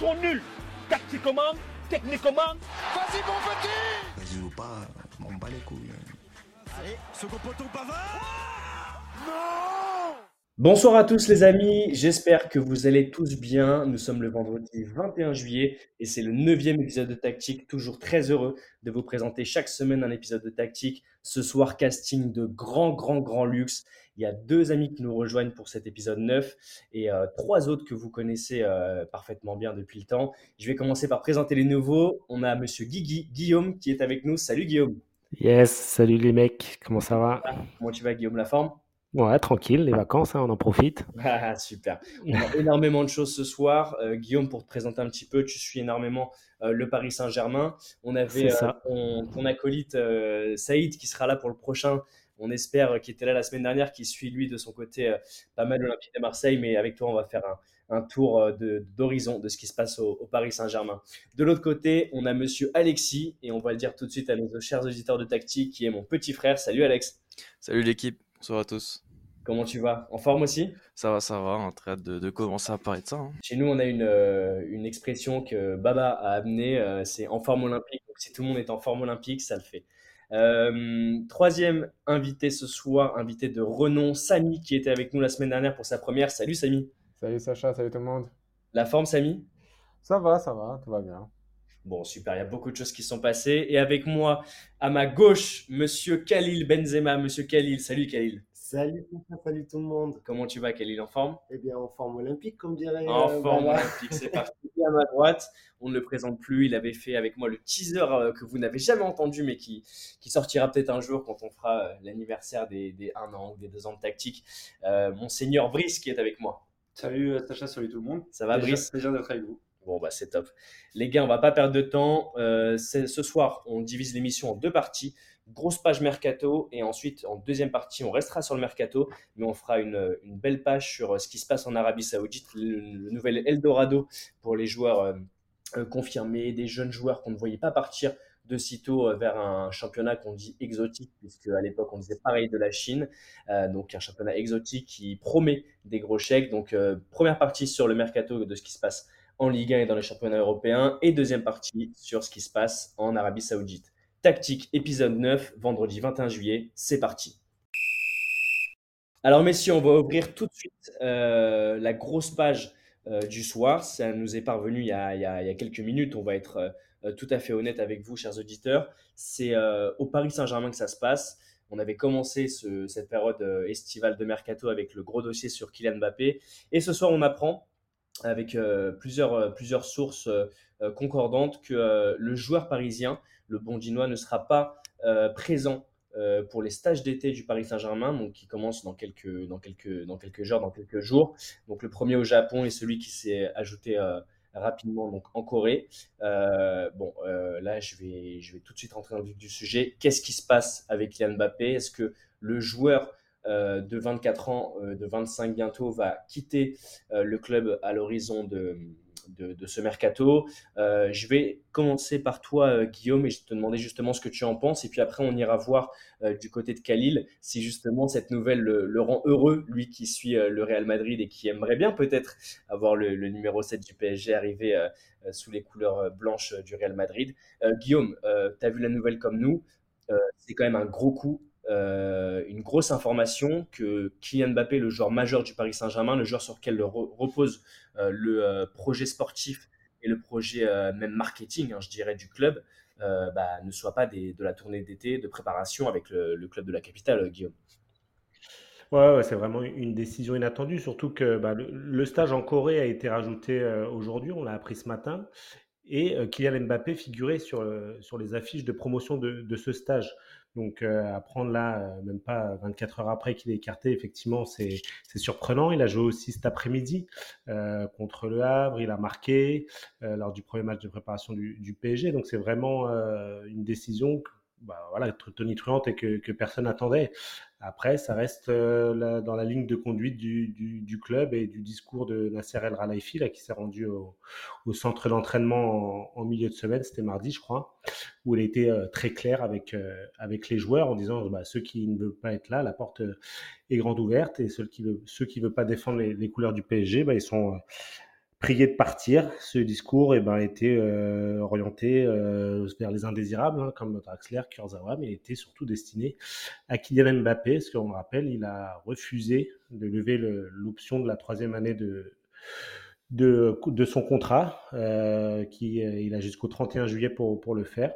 sont nuls. Tactiquement, techniquement. Vas-y, mon petit Vas-y ou pas, on bat les couilles. Allez, second poteau Pavard Non Bonsoir à tous les amis, j'espère que vous allez tous bien. Nous sommes le vendredi 21 juillet et c'est le neuvième épisode de Tactique. Toujours très heureux de vous présenter chaque semaine un épisode de Tactique. Ce soir, casting de grand, grand, grand luxe. Il y a deux amis qui nous rejoignent pour cet épisode 9 et euh, trois autres que vous connaissez euh, parfaitement bien depuis le temps. Je vais commencer par présenter les nouveaux. On a monsieur Guigui, Guillaume qui est avec nous. Salut Guillaume. Yes, salut les mecs, comment ça va? Comment tu vas Guillaume, la forme? Ouais, tranquille, les vacances, hein, on en profite. Ah, super. On a énormément de choses ce soir. Euh, Guillaume, pour te présenter un petit peu, tu suis énormément euh, le Paris Saint-Germain. On avait euh, ton, ton acolyte Saïd qui sera là pour le prochain. On espère euh, qu'il était là la semaine dernière, qui suit lui de son côté euh, pas mal l'Olympique de Marseille. Mais avec toi, on va faire un, un tour euh, de- d'horizon de ce qui se passe au, au Paris Saint-Germain. De l'autre côté, on a monsieur Alexis, et on va le dire tout de suite à nos chers auditeurs de Tactique, qui est mon petit frère. Salut Alex, Salut l'équipe, bonsoir à tous. comment tu vas? En forme aussi? Ça va, ça va, en train de, de commencer à parler de ça. hein. Chez nous, on a une, euh, une expression que Baba a amenée, euh, c'est en forme olympique. Donc, si tout le monde est en forme olympique, ça le fait. Euh, troisième invité ce soir, invité de renom, Samy, qui était avec nous la semaine dernière pour sa première. Salut Samy. Salut Sacha, salut tout le monde. La forme, Samy? Ça va, ça va, tout va bien. Bon, super, il y a beaucoup de choses qui sont passées. Et avec moi, à ma gauche, monsieur Khalil Benzema. Monsieur Khalil, salut Khalil. Salut, salut tout le monde. Comment tu vas, Khalil? En forme? Eh bien, en forme olympique, comme dirait En euh, forme olympique, c'est parti. À ma droite, on ne le présente plus. Il avait fait avec moi le teaser euh, que vous n'avez jamais entendu, mais qui, qui sortira peut-être un jour quand on fera euh, l'anniversaire des, des 1 an ou des 2 ans de tactique. Euh, Monseigneur Brice qui est avec moi. Salut Sacha, salut tout le monde. Ça va, Brice? Plaisir d'être avec vous. Bon, bah, c'est top. Les gars, on va pas perdre de temps. Euh, ce soir, on divise l'émission en deux parties. Grosse page mercato et ensuite, en deuxième partie, on restera sur le mercato, mais on fera une, belle page sur euh, ce qui se passe en Arabie Saoudite, le, nouvel Eldorado pour les joueurs euh, euh, confirmés, des jeunes joueurs qu'on ne voyait pas partir de sitôt vers un championnat qu'on dit exotique, puisque à l'époque on disait pareil de la Chine, donc un championnat exotique qui promet des gros chèques. Donc première partie sur le mercato de ce qui se passe en Ligue 1 et dans les championnats européens, et deuxième partie sur ce qui se passe en Arabie Saoudite. Tactique épisode 9, vendredi 21 juillet, c'est parti. Alors messieurs, on va ouvrir tout de suite euh, la grosse page euh, du soir. Ça nous est parvenu il y a, quelques minutes, on va être euh, tout à fait honnête avec vous, chers auditeurs. C'est au Paris Saint-Germain que ça se passe. On avait commencé ce- cette période estivale de mercato avec le gros dossier sur Kylian Mbappé. Et ce soir, on apprend avec plusieurs, sources concordantes que le joueur parisien, le Bondinois, ne sera pas euh, présent euh, pour les stages d'été du Paris Saint-Germain, donc qui commencent dans quelques, dans, quelques, dans quelques jours, dans quelques jours. Donc le premier au Japon et celui qui s'est ajouté euh, rapidement donc en Corée. Bon, là, je vais, tout de suite rentrer dans le vif du sujet. Qu'est-ce qui se passe avec Kylian Mbappé? Est-ce que le joueur de 24 ans, de 25 bientôt, va quitter le club à l'horizon de, de, ce mercato. Euh, je vais commencer par toi, euh, Guillaume, et je te demander justement ce que tu en penses. Et puis après, on ira voir euh, du côté de Khalil si justement cette nouvelle le, rend heureux, lui qui suit le Real Madrid et qui aimerait bien peut-être avoir le, le numéro 7 du PSG euh, sous les couleurs blanches du Real Madrid. Guillaume, tu as vu la nouvelle comme nous. C'est quand même un gros coup euh, une grosse information que Kylian Mbappé, le joueur majeur du Paris Saint-Germain, le joueur sur lequel le re- repose euh, le euh, projet sportif et le projet même marketing, hein, je dirais, du club, bah, ne soit pas de la tournée d'été de préparation avec le, club de la capitale, Guillaume. Ouais, c'est vraiment une décision inattendue, surtout que bah, le, stage en Corée a été rajouté aujourd'hui, on l'a appris ce matin, et Kylian Mbappé figurait sur, les affiches de promotion de ce stage. Donc, euh, à prendre là, euh, même pas 24 heures après qu'il est écarté, effectivement, c'est surprenant. Il a joué aussi cet après-midi euh, contre le Havre, il a marqué euh, lors du premier match de préparation du, du PSG. Donc, c'est vraiment euh, une décision bah, voilà, tonitruante et que, que personne n'attendait. Après, ça reste euh, dans la ligne de conduite du, du- club et du discours de Nasser El Khelaifi, là, qui s'est rendu au, au centre d'entraînement en, milieu de semaine, c'était mardi, je crois, où il a été euh, très clair avec, euh, avec les joueurs en disant bah, ceux qui ne veulent pas être là, la porte est grande ouverte, et ceux qui ne veulent pas défendre les, les couleurs du PSG, bah, ils sont prié de partir. Ce discours eh ben, était euh, orienté euh, vers les indésirables, hein, comme Draxler, Kurzawa, mais il était surtout destiné à Kylian Mbappé, parce qu'on le rappelle, il a refusé de lever l'option de la troisième année de, de, de son contrat, euh, qui euh, il a jusqu'au 31 juillet pour, pour le faire,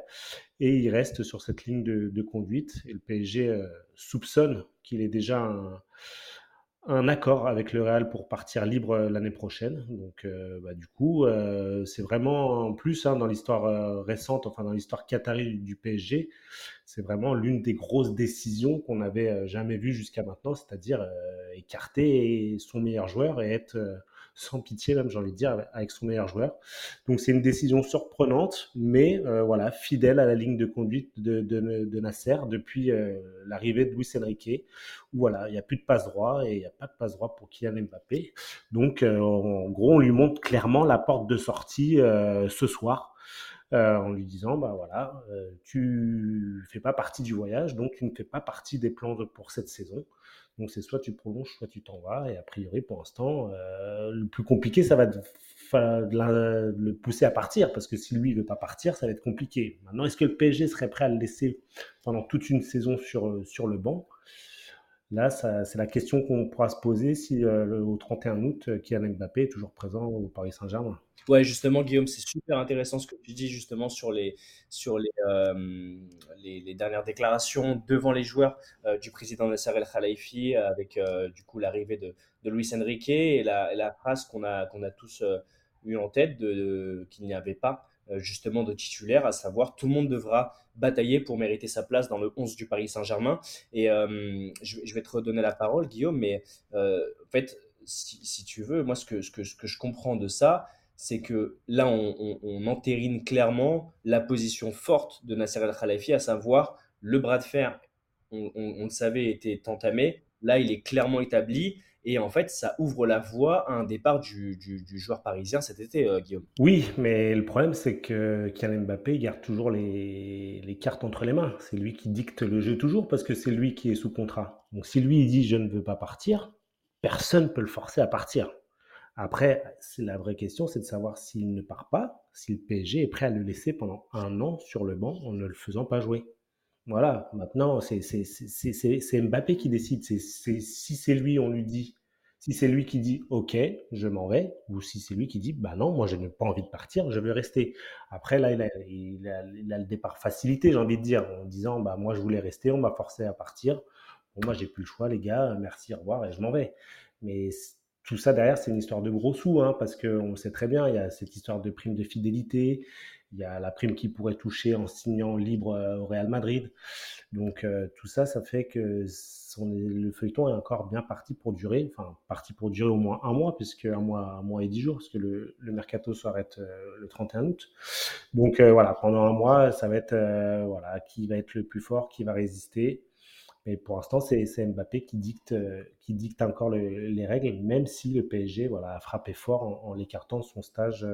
et il reste sur cette ligne de, de conduite. Et le PSG euh, soupçonne qu'il est déjà un un accord avec le Real pour partir libre euh, l'année prochaine. Donc, euh, bah, du coup, euh, c'est vraiment en plus hein, dans l'histoire récente, enfin dans l'histoire qatari du, PSG, c'est vraiment l'une des grosses décisions qu'on n'avait jamais vues jusqu'à maintenant, c'est-à-dire écarter son meilleur joueur et être sans pitié, même j'ai envie de dire, avec son meilleur joueur. Donc c'est une décision surprenante, mais euh, voilà, fidèle à la ligne de conduite de, de, de Nasser depuis euh, l'arrivée de Luis Enrique, où voilà, il n'y a plus de passe droit et il n'y a pas de passe droit pour Kylian Mbappé. Donc euh, en gros, on lui montre clairement la porte de sortie euh, ce soir. Euh, en lui disant bah voilà, euh, tu fais pas partie du voyage, donc tu ne fais pas partie des plans de, pour cette saison. Donc c'est soit tu prolonges, soit tu t'en vas. Et a priori, pour l'instant, euh, le plus compliqué, ça va le pousser à partir, parce que si lui ne veut pas partir, ça va être compliqué. Maintenant, est-ce que le PSG serait prêt à le laisser pendant toute une saison sur, sur le banc? Là, c'est la question qu'on pourra se poser si euh, au 31 août, Kylian Mbappé est toujours présent au Paris Saint-Germain. Ouais, justement, Guillaume, c'est super intéressant ce que tu dis justement sur les, sur les, euh, les, dernières déclarations devant les joueurs euh, du président Nasser El Khalifi avec euh, du coup l'arrivée de, de Luis Enrique et la, et la phrase qu'on a, qu'on a tous euh, eu en tête de, qu'il n'y avait pas euh, justement de titulaire, à savoir tout le monde devra batailler pour mériter sa place dans le 11 du Paris Saint-Germain. Et euh, je, vais te redonner la parole, Guillaume, mais euh, en fait, si, tu veux, moi, ce que, je comprends de ça, c'est que là, on, on, entérine clairement la position forte de Nasser El Khalifi, à savoir le bras de fer, on le savait, était entamé. Là, il est clairement établi. Et en fait, ça ouvre la voie à un départ du, joueur parisien cet été, euh, Guillaume. Oui, mais le problème, c'est que Kylian Mbappé garde toujours les, les, cartes entre les mains. C'est lui qui dicte le jeu toujours parce que c'est lui qui est sous contrat. Donc si lui il dit je ne veux pas partir, personne ne peut le forcer à partir. Après, la vraie question, c'est de savoir s'il ne part pas, si le PSG est prêt à le laisser pendant un an sur le banc en ne le faisant pas jouer. Voilà, maintenant, c'est Mbappé qui décide. Si c'est lui, on lui dit, si c'est lui qui dit OK, je m'en vais, ou si c'est lui qui dit bah non, moi je n'ai pas envie de partir, je veux rester. Après, là, il a le départ facilité, j'ai envie de dire, en disant bah moi je voulais rester, on m'a forcé à partir. Bon, moi j'ai plus le choix, les gars, merci, au revoir, et je m'en vais. Mais tout ça derrière, c'est une histoire de gros sous, hein, parce qu'on sait très bien, il y a cette histoire de prime de fidélité, il y a la prime qui pourrait toucher en signant libre euh, au Real Madrid. Donc euh, tout ça, ça fait que le feuilleton est encore bien parti pour durer, enfin parti pour durer au moins un mois, puisque un mois, un mois et dix jours, parce que le, le mercato s'arrête euh, le 31 août. Donc voilà, pendant un mois, ça va être voilà qui va être le plus fort, qui va résister. Mais pour l'instant, c'est Mbappé qui dicte, qui dicte encore le, les règles, même si le PSG voilà, a frappé fort en, en l'écartant de son stage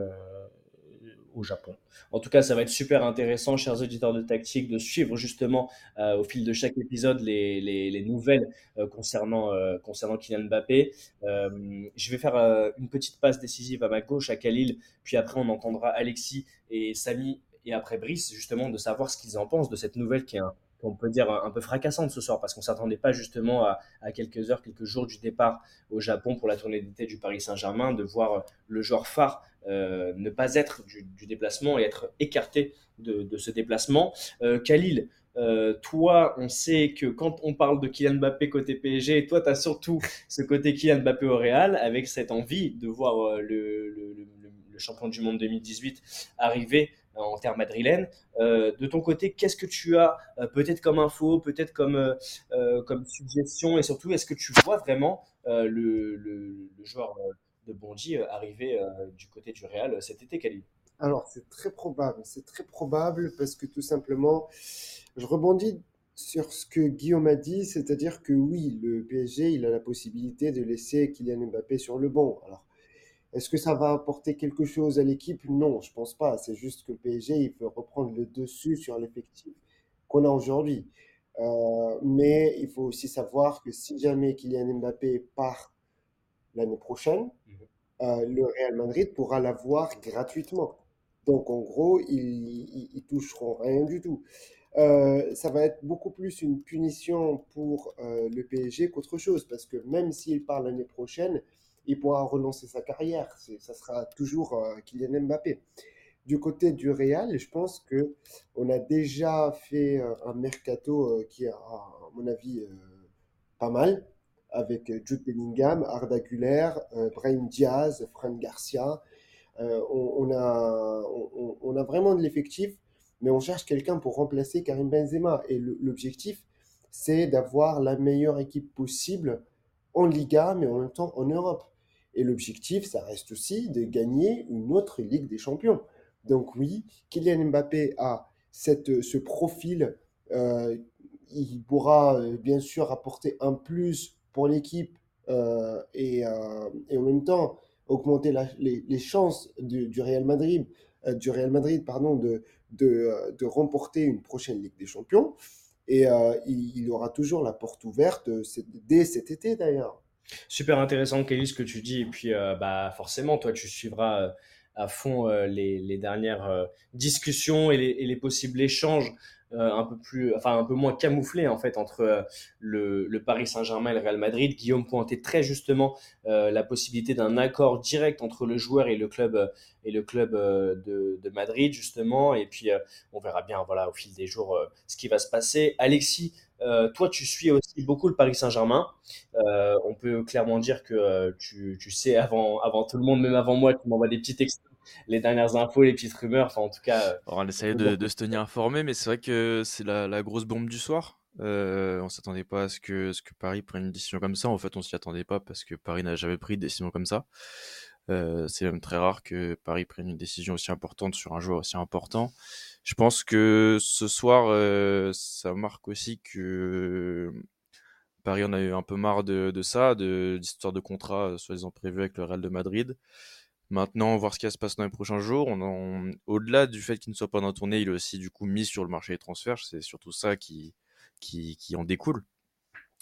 au Japon. En tout cas, ça va être super intéressant, chers auditeurs de tactique, de suivre justement euh, au fil de chaque épisode les, les, les nouvelles euh, concernant, euh, concernant Kylian Mbappé. Euh, je vais faire une petite passe décisive à ma gauche, à Khalil, puis après on entendra Alexis et Samy et après Brice, justement, de savoir ce qu'ils en pensent de cette nouvelle qui est un, on peut dire un peu fracassante ce soir parce qu'on s'attendait pas justement à, quelques heures, quelques jours du départ au Japon pour la tournée d'été du Paris Saint-Germain, de voir le joueur phare euh, ne pas être du, déplacement et être écarté de, ce déplacement. Euh, Khalil, euh, toi, on sait que quand on parle de Kylian Mbappé côté PSG, toi, tu as surtout ce côté Kylian Mbappé au Real avec cette envie de voir euh, le champion du monde 2018 arriver en terre madrilène. Euh, de ton côté, qu'est-ce que tu as euh, peut-être comme info, peut-être comme, euh, euh comme suggestion et surtout, est-ce que tu vois vraiment euh, le, joueur de Bondy arriver du côté du Real cet été, Khalid Alors, c'est très probable. C'est très probable parce que tout simplement, je rebondis sur ce que Guillaume a dit, c'est-à-dire que oui, le PSG, il a la possibilité de laisser Kylian Mbappé sur le banc. Alors, est-ce que ça va apporter quelque chose à l'équipe? Non, je pense pas. C'est juste que le PSG, il peut reprendre le dessus sur l'effectif qu'on a aujourd'hui. Euh, mais il faut aussi savoir que si jamais Kylian Mbappé part l'année prochaine, le Real Madrid pourra l'avoir gratuitement. Donc en gros, ils, ils, toucheront rien du tout. ça va être beaucoup plus une punition pour le PSG qu'autre chose, parce que même s'il part l'année prochaine, il pourra relancer sa carrière. Ça sera toujours Kylian Mbappé. Du côté du Real, je pense que on a déjà fait euh, un mercato euh, qui est, à mon avis, euh, pas mal, avec Jude Bellingham, Arda Güler, Brahim Diaz, Fran Garcia. On, a, on, a vraiment de l'effectif, mais on cherche quelqu'un pour remplacer Karim Benzema. Et l'objectif, c'est d'avoir la meilleure équipe possible en Liga, mais en même temps en Europe. Et l'objectif, ça reste aussi de gagner une autre Ligue des Champions. Donc oui, Kylian Mbappé a cette, ce profil. Euh, il pourra euh, bien sûr apporter un plus pour l'équipe euh, et, et, en même temps augmenter les, chances du, du, Real Madrid, du Real Madrid pardon, de, de, de, remporter une prochaine Ligue des Champions. Et il, aura toujours la porte ouverte dès cet été d'ailleurs. Super intéressant, Kelly, ce que tu dis. Et puis, bah, forcément, toi, tu suivras à fond euh, les, les, dernières euh, discussions et les, les, possibles échanges euh, un peu plus, enfin un peu moins camouflés en fait entre le, le, Paris Saint-Germain et le Real Madrid. Guillaume pointait très justement la possibilité d'un accord direct entre le joueur et le club et le club de, de Madrid justement. Et puis on verra bien voilà au fil des jours ce qui va se passer. Alexis, toi, tu suis aussi beaucoup le Paris Saint-Germain. Euh, on peut clairement dire que tu, tu, sais avant, avant tout le monde, même avant moi, tu m'envoies des petits textos les dernières infos, les petites rumeurs. Enfin, en tout cas. Euh, on essaye de, de, se tenir informé, mais c'est vrai que c'est la, la, grosse bombe du soir. Euh, on s'attendait pas à ce que, ce que Paris prenne une décision comme ça. En fait, on s'y attendait pas parce que Paris n'a jamais pris de décision comme ça. Euh, c'est même très rare que Paris prenne une décision aussi importante sur un joueur aussi important. Je pense que ce soir, euh, ça marque aussi que Paris en a eu un peu marre de, ça, de d'histoire de contrat soi-disant prévu avec le Real de Madrid. Maintenant, voir ce qui se passer dans les prochains jours. Au-delà du fait qu'il ne soit pas dans la tournée, il est aussi du coup mis sur le marché des transferts. C'est surtout ça qui, qui en découle.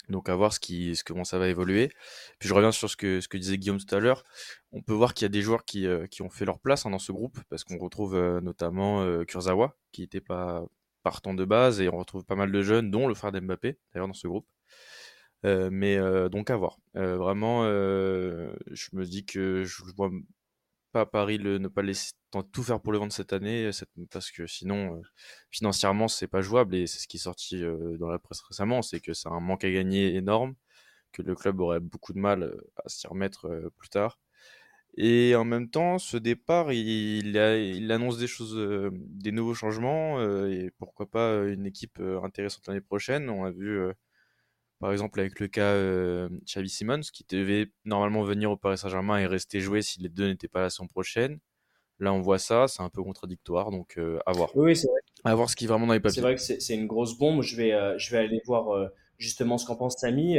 Donc à voir ce qui, ce, comment ça va évoluer. Puis je reviens sur ce que, ce que disait Guillaume tout à l'heure. On peut voir qu'il y a des joueurs qui, euh, qui ont fait leur place hein, dans ce groupe, parce qu'on retrouve euh, notamment euh, Kurzawa, qui n'était pas partant de base, et on retrouve pas mal de jeunes, dont le frère d'Mbappé, d'ailleurs, dans ce groupe. mais donc à voir. vraiment, je me dis que je vois pas Paris le, ne pas laisser tout faire pour le vendre cette année, parce que sinon, euh, financièrement, c'est pas jouable. Et c'est ce qui est sorti euh, dans la presse récemment, c'est que c'est un manque à gagner énorme, que le club aurait beaucoup de mal euh, à s'y remettre plus tard. Et en même temps, ce départ, il, il annonce des choses, des nouveaux changements, et pourquoi pas une équipe intéressante l'année prochaine. On a vu par exemple, avec le cas euh, Xavi Simons, qui devait normalement venir au Paris Saint-Germain et rester jouer si les deux n'étaient pas la saison prochaine. Là, on voit ça, c'est un peu contradictoire, donc euh, à voir. Oui, c'est vrai. À voir ce qui est vraiment dans les papiers. C'est vrai que c'est une grosse bombe. Je vais, euh, je vais aller voir euh, justement ce qu'en pense Samy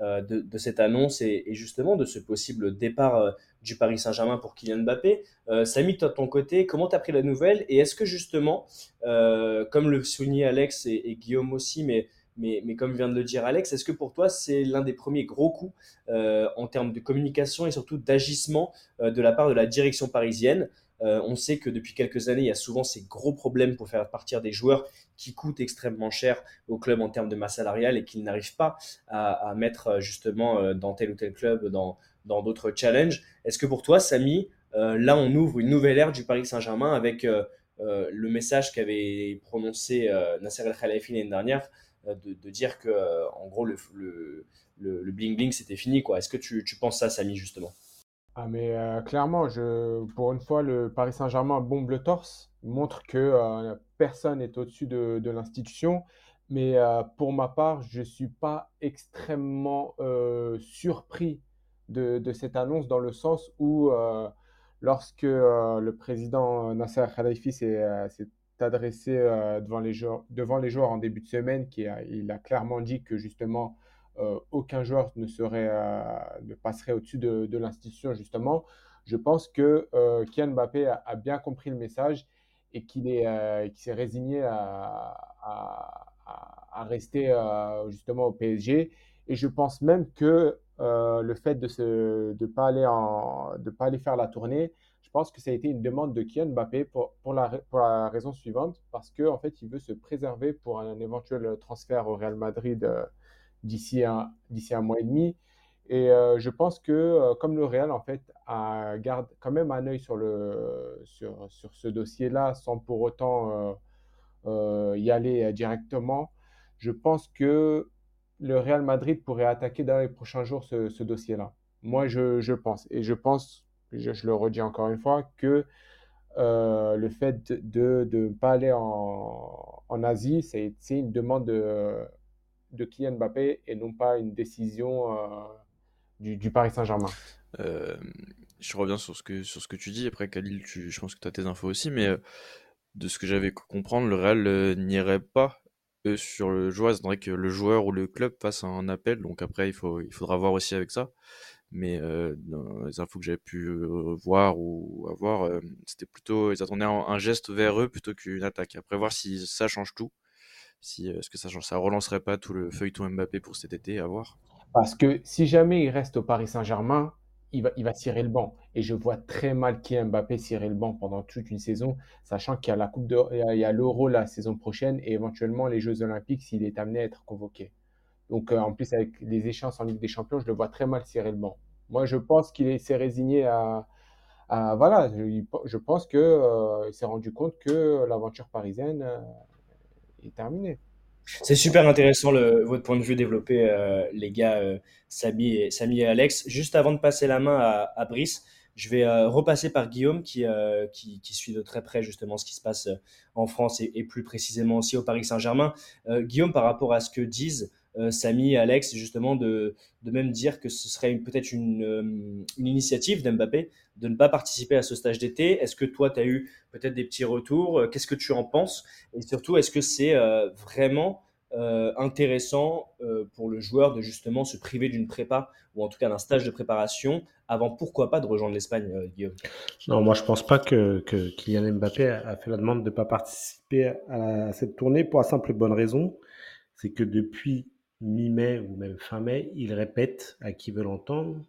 de, de, cette annonce et, et, justement de ce possible départ du Paris Saint-Germain pour Kylian Mbappé. Samy, toi de ton côté, comment tu as pris la nouvelle? Et est-ce que justement, comme le soulignait Alex et, et Guillaume aussi, mais mais, mais, comme vient de le dire Alex, est-ce que pour toi c'est l'un des premiers gros coups euh, en termes de communication et surtout d'agissement euh, de la part de la direction parisienne? Euh, On sait que depuis quelques années, il y a souvent ces gros problèmes pour faire partir des joueurs qui coûtent extrêmement cher au club en termes de masse salariale et qu'ils n'arrivent pas à, mettre justement dans tel ou tel club, dans d'autres challenges. Est-ce que pour toi, Samy, là on ouvre une nouvelle ère du Paris Saint-Germain avec le message qu'avait prononcé Nasser El Khelaïfi l'année dernière euh, de, dire que, euh, en gros, le, le, le, bling bling c'était fini. quoi. Est-ce que tu, tu, penses ça, Samy, justement? Ah mais euh, clairement, je, pour une fois, le Paris Saint-Germain bombe le torse, montre que personne n'est au-dessus de, de l'institution. Mais pour ma part, je ne suis pas extrêmement surpris de, de, cette annonce dans le sens où lorsque le président Nasser Khalifi s'est adressé euh, devant, les joueurs, en début de semaine, qui a, il a clairement dit que justement euh, aucun joueur ne, serait, euh, ne passerait au-dessus de, l'institution, justement. Je pense que Kian Mbappé a, bien compris le message et qu'il s'est résigné à, rester justement au PSG Et je pense même que euh, le fait de ne de pas, pas aller faire la tournée, je pense que ça a été une demande de Kylian Mbappé pour, pour, la, pour la raison suivante, parce qu'en en fait, il veut se préserver pour un, éventuel transfert au Real Madrid euh, d'ici un, un mois et demi. Et euh, je pense que comme le Real, en fait, a, garde quand même un œil sur, le, sur, sur ce dossier-là, sans pour autant y aller directement, je pense que le Real Madrid pourrait attaquer dans les prochains jours ce, dossier-là. Moi, je, pense. Et je pense, je, le redis encore une fois, que euh, le fait de ne pas aller en, Asie, c'est une demande de, de Kylian Mbappé et non pas une décision euh, du, Paris Saint-Germain. Euh, je reviens sur ce, que, sur ce que tu dis. Après, Khalil, je pense que tu as tes infos aussi, mais de ce que j'avais comprendre, le Real n'irait pas sur le joueur, c'est vrai que le joueur ou le club fasse un appel. Donc après, il, faut, il faudra voir aussi avec ça. Mais dans les infos que j'avais pu voir ou avoir, c'était plutôt, ils attendaient un, geste vers eux plutôt qu'une attaque. Après, voir si ça change tout. Si, est-ce que ça change, ça relancerait pas tout le feuilleton Mbappé pour cet été, à voir. Parce que si jamais il reste au Paris Saint-Germain, il va, il va tirer le banc. Et je vois très mal qui Mbappé tirer le banc pendant toute une saison, sachant qu'il y a la Coupe de, il y a l'Euro la saison prochaine et éventuellement les Jeux Olympiques s'il est amené à être convoqué. Donc euh, en plus avec les échéances en Ligue des Champions, je le vois très mal tirer le banc. Moi, je pense qu'il s'est résigné à, voilà, je, pense que euh, s'est rendu compte que l'aventure parisienne euh, est terminée. C'est super intéressant votre point de vue développé, euh, les gars, Samy, et, Alex. Juste avant de passer la main à, Brice, je vais repasser par Guillaume qui, suit de très près justement ce qui se passe en France et, plus précisément aussi au Paris Saint-Germain. Guillaume, par rapport à ce que disent Samy, Alex, justement de, de même dire que ce serait peut-être une, euh, une, initiative d'Mbappé de ne pas participer à ce stage d'été. Est-ce que toi, tu as eu peut-être des petits retours? Euh, Qu'est-ce que tu en penses? Et surtout, est-ce que c'est vraiment intéressant pour le joueur de justement se priver d'une prépa ou en tout cas d'un stage de préparation avant pourquoi pas de rejoindre l'Espagne, Guillaume? Non, moi je pense pas que, que Kylian Mbappé a fait la demande de ne pas participer à, cette tournée pour la simple et bonne raison, c'est que depuis mi-mai ou même fin mai, il répète à qui veut l'entendre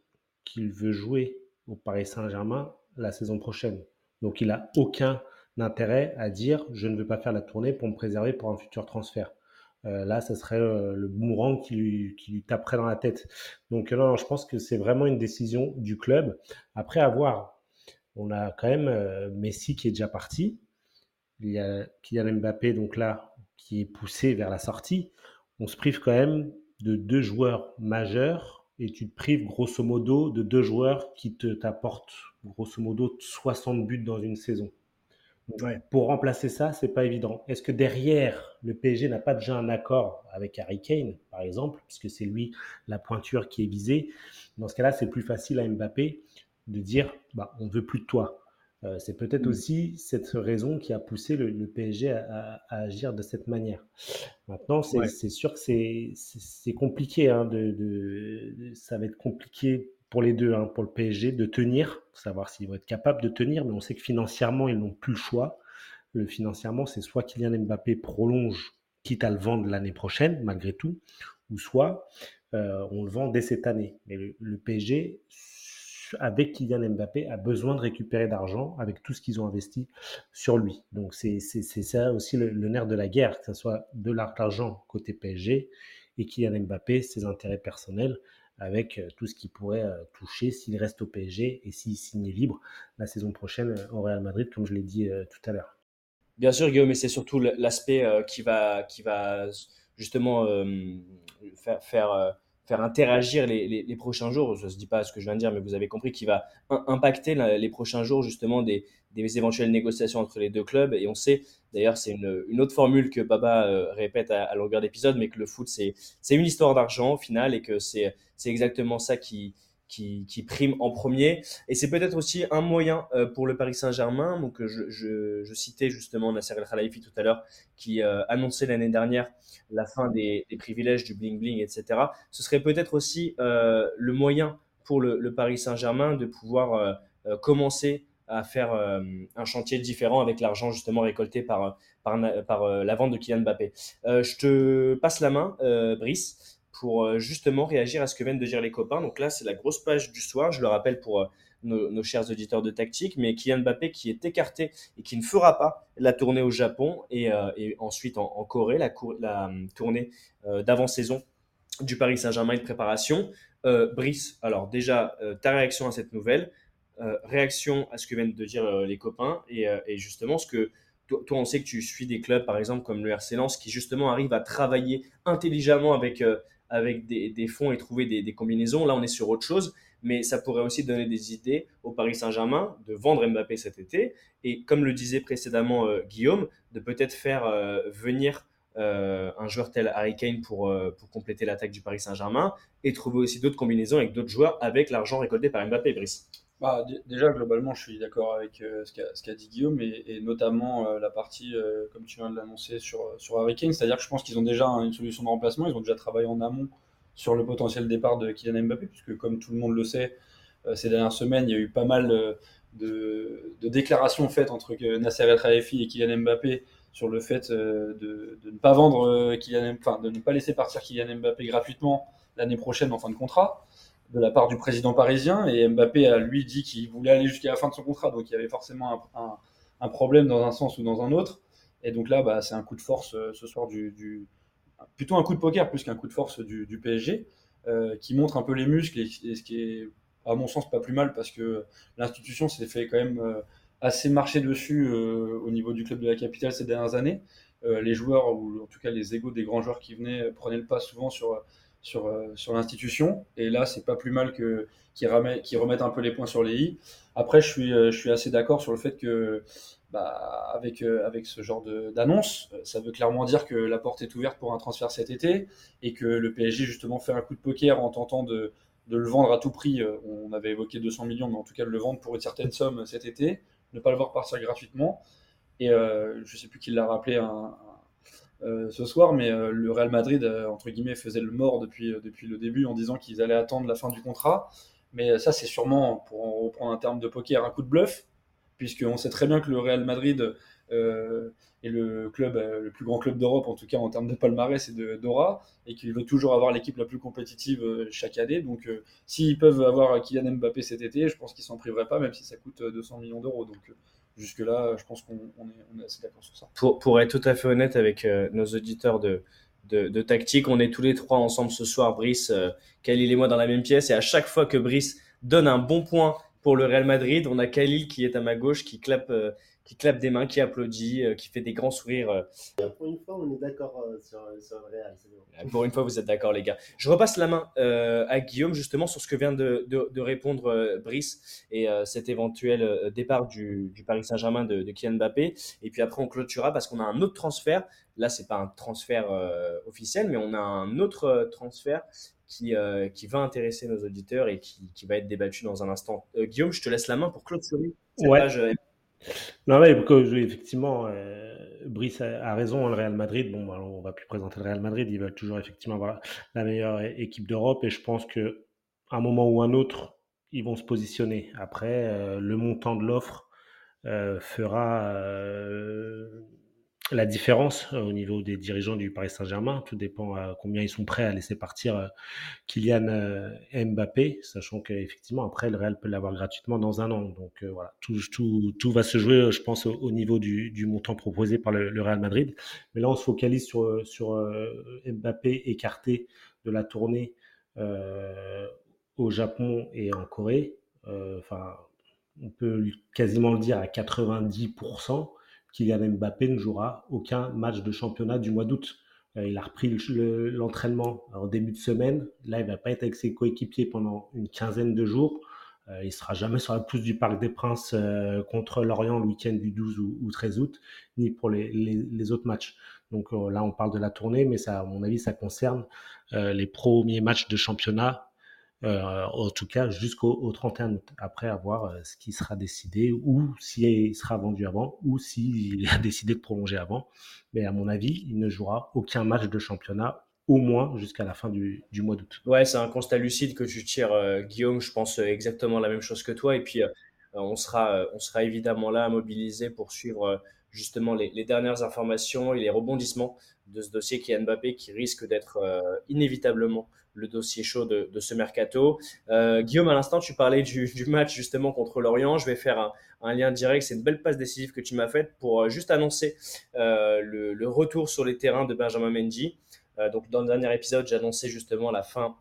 qu'il veut jouer au Paris Saint-Germain la saison prochaine. Donc il n'a aucun intérêt à dire je ne veux pas faire la tournée pour me préserver pour un futur transfert. Euh, là, ce serait euh, le boomerang qui lui, qui lui, taperait dans la tête. Donc non, je pense que c'est vraiment une décision du club. Après avoir, on a quand même euh, Messi qui est déjà parti. Il y a Kylian Mbappé, donc là, qui est poussé vers la sortie on se prive quand même de deux joueurs majeurs et tu te prives grosso modo de deux joueurs qui te t'apportent grosso modo 60 buts dans une saison. Pour remplacer ça, c'est pas évident. Est-ce que derrière, le PSG n'a pas déjà un accord avec Harry Kane, par exemple, puisque c'est lui la pointure qui est visée Dans ce cas-là, c'est plus facile à Mbappé de dire bah, on veut plus de toi. Euh, c'est peut-être mm. aussi cette raison qui a poussé le, PSG à, agir de cette manière. Maintenant, c'est sûr que c'est compliqué. Hein, de, ça va être compliqué pour les deux, hein, pour le PSG, de tenir, savoir s'ils vont être capables de tenir, mais on sait que financièrement, ils n'ont plus le choix. Le financièrement, c'est soit Kylian Mbappé prolonge, quitte à le vendre l'année prochaine, malgré tout, ou soit euh, on le vend dès cette année. Mais le, le PSG avec Kylian Mbappé, a besoin de récupérer d'argent avec tout ce qu'ils ont investi sur lui. Donc c'est ça aussi le, nerf de la guerre, que ce soit de l'argent côté PSG et Kylian Mbappé, ses intérêts personnels avec euh, tout ce qui pourrait euh, toucher s'il reste au PSG et s'il signe libre la saison prochaine euh, au Real Madrid, comme je l'ai dit tout à l'heure. Bien sûr, Guillaume, mais c'est surtout l'aspect qui, va, qui va justement faire, faire faire interagir les, les, prochains jours. Je ne dis pas ce que je viens de dire, mais vous avez compris qu'il va impacter les prochains jours justement des, des, éventuelles négociations entre les deux clubs. Et on sait, d'ailleurs, c'est une, une, autre formule que Baba euh, répète à, à longueur d'épisode, mais que le foot, c'est une histoire d'argent au final et que c'est exactement ça qui, qui, prime en premier. Et c'est peut-être aussi un moyen euh, pour le Paris Saint-Germain. Donc, je, citais justement Nasser El Khalifi tout à l'heure, qui euh, annonçait l'année dernière la fin des, privilèges du bling bling, etc. Ce serait peut-être aussi euh, le moyen pour le, Paris Saint-Germain de pouvoir commencer à faire un chantier différent avec l'argent justement récolté par, par, par la vente de Kylian Mbappé. je te passe la main, Brice pour justement réagir à ce que viennent de dire les copains. Donc là, c'est la grosse page du soir. Je le rappelle pour nos, chers auditeurs de tactique, mais Kylian Mbappé qui est écarté et qui ne fera pas la tournée au Japon et, ensuite en, Corée, la, tournée d'avant-saison du Paris Saint-Germain de préparation. Brice, alors déjà, ta réaction à cette nouvelle euh, réaction à ce que viennent de dire euh, les copains et, euh, et, justement ce que toi, on sait que tu suis des clubs par exemple comme le RC Lens qui justement arrivent à travailler intelligemment avec, avec des, fonds et trouver des, combinaisons. Là, on est sur autre chose, mais ça pourrait aussi donner des idées au Paris Saint-Germain de vendre Mbappé cet été et comme le disait précédemment Guillaume, de peut-être faire venir un joueur tel Harry Kane pour, pour compléter l'attaque du Paris Saint-Germain et trouver aussi d'autres combinaisons avec d'autres joueurs avec l'argent récolté par Mbappé, Brice. Bah, déjà, globalement, je suis d'accord avec euh, ce qu'a dit Guillaume, et, notamment euh, la partie, euh, comme tu viens de l'annoncer, sur, sur Harry. C'est-à-dire que je pense qu'ils ont déjà une solution de remplacement. Ils ont déjà travaillé en amont sur le potentiel départ de Kylian Mbappé, puisque comme tout le monde le sait, ces dernières semaines, il y a eu pas mal de, de déclarations faites entre Nasser El Khelaifi et Kylian Mbappé sur le fait de, de, ne pas vendre Kylian, enfin, de ne pas laisser partir Kylian Mbappé gratuitement l'année prochaine en fin de contrat de la part du président parisien. Et Mbappé a lui dit qu'il voulait aller jusqu'à la fin de son contrat, donc il y avait forcément un, problème dans un sens ou dans un autre. Et donc là, bah, c'est un coup de force euh, ce soir du, plutôt un coup de poker plus qu'un coup de force du, PSG, euh, qui montre un peu les muscles et, ce qui est à mon sens pas plus mal parce que l'institution s'est fait quand même euh, assez marcher dessus au niveau du club de la capitale ces dernières années. les joueurs, ou en tout cas les égaux des grands joueurs qui venaient, prenaient le pas souvent sur sur, euh, sur l'institution. Et là, c'est pas plus mal que qu'ils remettent, remettent, un peu les points sur les i. Après, je suis, euh, je suis assez d'accord sur le fait que bah, avec, euh, avec ce genre d'annonce, ça veut clairement dire que la porte est ouverte pour un transfert cet été et que le PSG justement fait un coup de poker en tentant de, de le vendre à tout prix. On avait évoqué 200 millions, mais en tout cas de le vendre pour une certaine somme cet été, ne pas le voir partir gratuitement. Et je ne sais plus qui l'a rappelé, ce soir, mais euh, le Real Madrid, euh, entre guillemets, faisait le mort depuis, depuis le début en disant qu'ils allaient attendre la fin du contrat. Mais ça, c'est sûrement, pour en reprendre un terme de poker, un coup de bluff, puisqu'on sait très bien que le Real Madrid est le club, le plus grand club d'Europe, en tout cas en termes de palmarès et de Dora, et qu'il veut toujours avoir l'équipe la plus compétitive chaque année. Donc, s'ils peuvent avoir Kylian Mbappé cet été, je pense qu'ils s'en priveraient pas, même si ça coûte 200 millions d'euros. Jusque-là, je pense qu'on est, assez d'accord sur ça. Pour, pour, être tout à fait honnête avec euh, nos auditeurs de, de, tactique, on est tous les trois ensemble ce soir, Brice, euh, Khalil et moi dans la même pièce. Et à chaque fois que Brice donne un bon point pour le Real Madrid, on a Khalil qui est à ma gauche, qui clappe, euh, qui clappe des mains, qui applaudit, euh, qui fait des grands sourires. Euh. Pour une fois, on est d'accord euh, sur, sur, le Real. Pour une fois, vous êtes d'accord, les gars. Je repasse la main à Guillaume, justement, sur ce que vient de, de, répondre Brice et cet éventuel départ du, du Paris Saint-Germain de, de, Kylian Mbappé. Et puis après, on clôturera parce qu'on a un autre transfert. Là, c'est pas un transfert officiel, mais on a un autre transfert qui, qui va intéresser nos auditeurs et qui, qui va être débattu dans un instant. Guillaume, je te laisse la main pour clôturer cette page non, mais effectivement, euh, Brice a, raison. Hein, le Real Madrid, bon, bah, on va plus présenter le Real Madrid. Ils veulent toujours effectivement avoir la meilleure équipe d'Europe, et je pense que un moment ou un autre, ils vont se positionner. Après, euh, le montant de l'offre euh, fera la différence euh, au niveau des dirigeants du Paris Saint-Germain. Tout dépend à combien ils sont prêts à laisser partir euh, Kylian euh, Mbappé, sachant qu'effectivement, après, le Real peut l'avoir gratuitement dans un an. Donc voilà, tout, va se jouer, je pense, au, niveau du, du, montant proposé par le, Real Madrid. Mais là, on se focalise sur, sur Mbappé écarté de la tournée au Japon et en Corée. Enfin, on peut quasiment le dire à 90%. Kylian Mbappé ne jouera aucun match de championnat du mois d'août. Euh, il a repris l'entraînement en début de semaine. Là, il va pas être avec ses coéquipiers pendant une quinzaine de jours. Euh, il sera jamais sur la pousse du Parc des Princes euh, contre Lorient le week-end du 12 ou, 13 août, ni pour les, autres matchs. Donc là, on parle de la tournée, mais ça, à mon avis, ça concerne les premiers matchs de championnat euh, en tout cas jusqu'au 31 août, après avoir euh, ce qui sera décidé, ou s'il sera vendu avant, ou s'il a décidé de prolonger avant. Mais à mon avis, il ne jouera aucun match de championnat au moins jusqu'à la fin du, mois d'août. Ouais, c'est un constat lucide que tu tires, euh, Guillaume. Je pense exactement la même chose que toi. Et puis, on, sera, on sera évidemment là à mobiliser pour suivre justement les, les, dernières informations et les rebondissements de ce dossier qui est Mbappé qui risque d'être inévitablement le dossier chaud de, ce mercato. Euh, Guillaume, à l'instant, tu parlais du, match justement contre l'Orient. Je vais faire un, lien direct. C'est une belle passe décisive que tu m'as faite pour euh, juste annoncer euh, le, retour sur les terrains de Benjamin Mendy. Donc, dans le dernier épisode, j'annonçais justement la fin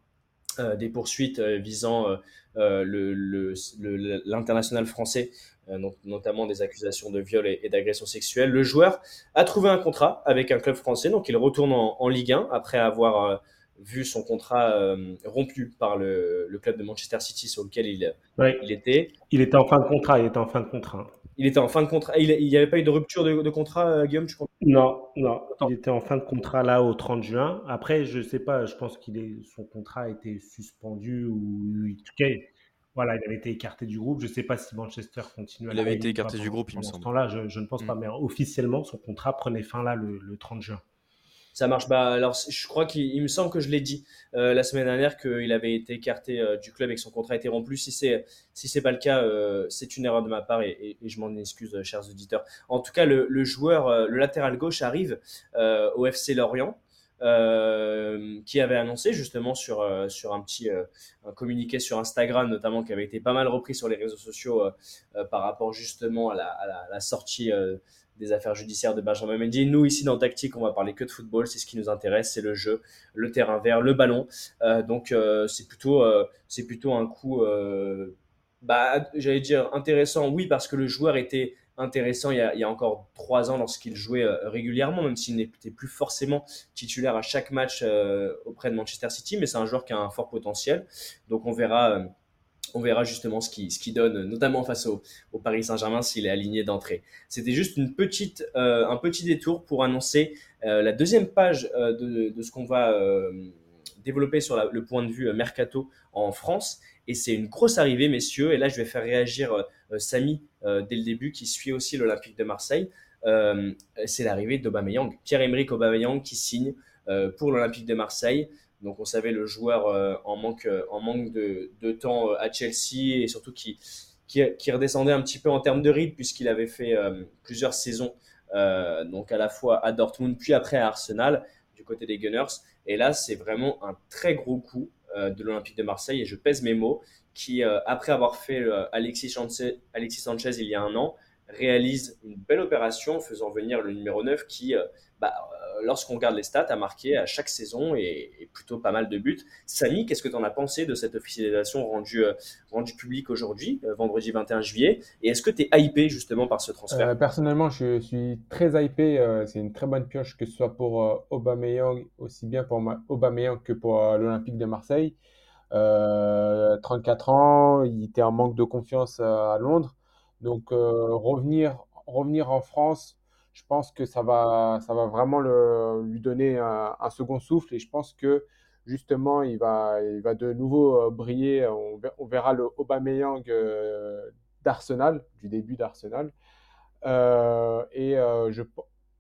des poursuites visant l'international français, notamment des accusations de viol et, d'agression sexuelle. Le joueur a trouvé un contrat avec un club français, donc il retourne en Ligue 1 après avoir vu son contrat euh, rompu par le, le, club de Manchester City sur lequel il, ouais. il était. Il était en fin de contrat. Il était en fin de contrat. Il était en fin de contrat. Il n'y avait pas eu de rupture de, de contrat, euh, Guillaume tu Non, non. Attends. Il était en fin de contrat là au 30 juin. Après, je sais pas. Je pense qu'il est son contrat a été suspendu ou en tout cas, voilà, il avait été écarté du groupe. Je ne sais pas si Manchester continue. Il avait été écarté du groupe, il me semble. Ce là je, je, ne pense mmh. pas. Mais officiellement, son contrat prenait fin là le, le 30 juin ça marche. Bah, alors, je crois qu'il me semble que je l'ai dit euh, la semaine dernière qu'il avait été écarté euh, du club et que son contrat été rompu. Si c'est si c'est pas le cas, euh, c'est une erreur de ma part et, je m'en excuse, chers auditeurs. En tout cas, le, joueur, le latéral gauche arrive au FC Lorient. Qui avait annoncé justement sur, sur un petit un communiqué sur Instagram notamment qui avait été pas mal repris sur les réseaux sociaux par rapport justement à la sortie des affaires judiciaires de Benjamin Mendy. Nous, ici, dans Tactique, on va parler que de football. C'est ce qui nous intéresse, c'est le jeu, le terrain vert, le ballon. Euh, donc, euh, c'est plutôt, euh, plutôt un coup, bah, j'allais dire intéressant, oui, parce que le joueur était intéressant il y a, il y a encore trois ans lorsqu'il jouait régulièrement, même s'il n'était plus forcément titulaire à chaque match auprès de Manchester City. Mais c'est un joueur qui a un fort potentiel. Donc, on verra on verra justement ce qui, donne, notamment face au, Paris Saint-Germain s'il est aligné d'entrée. C'était juste euh, un petit détour pour annoncer euh, la deuxième page euh, de, ce qu'on va développer sur le point de vue mercato en France. Et c'est une grosse arrivée, messieurs. Et là, je vais faire réagir Samy dès le début, qui suit aussi l'Olympique de Marseille. c'est l'arrivée d'Aubameyang, Pierre-Emerick Aubameyang qui signe pour l'Olympique de Marseille. Donc on savait le joueur euh, en manque, euh, en manque de, temps euh, à Chelsea et surtout qui, qui, redescendait un petit peu en termes de rythme puisqu'il avait fait plusieurs saisons, donc à la fois à Dortmund puis après à Arsenal du côté des Gunners. Et là, c'est vraiment un très gros coup de l'Olympique de Marseille et je pèse mes mots qui, après avoir fait Alexis Sanchez, Alexis Sanchez il y a un an, réalise une belle opération en faisant venir le numéro 9 qui, bah, lorsqu'on regarde les stats, a marqué à chaque saison et, plutôt pas mal de buts. Samy, qu'est-ce que tu en as pensé de cette officialisation rendue, euh, rendue publique aujourd'hui, euh, vendredi 21 juillet? Et est-ce que tu es hypé justement par ce transfert? Euh, Personnellement, je suis très hypé. C'est une très bonne pioche que ce soit pour euh, Aubameyang, aussi bien pour Aubameyang que pour l'Olympique de Marseille. 34 ans, il était en manque de confiance à Londres. Donc revenir, revenir en France, je pense que ça va, ça va vraiment le, lui donner un, second souffle et je pense que justement il va, il va de nouveau euh, briller. On, verra le Aubameyang euh, d'Arsenal, du début d'Arsenal. Euh, et euh, je,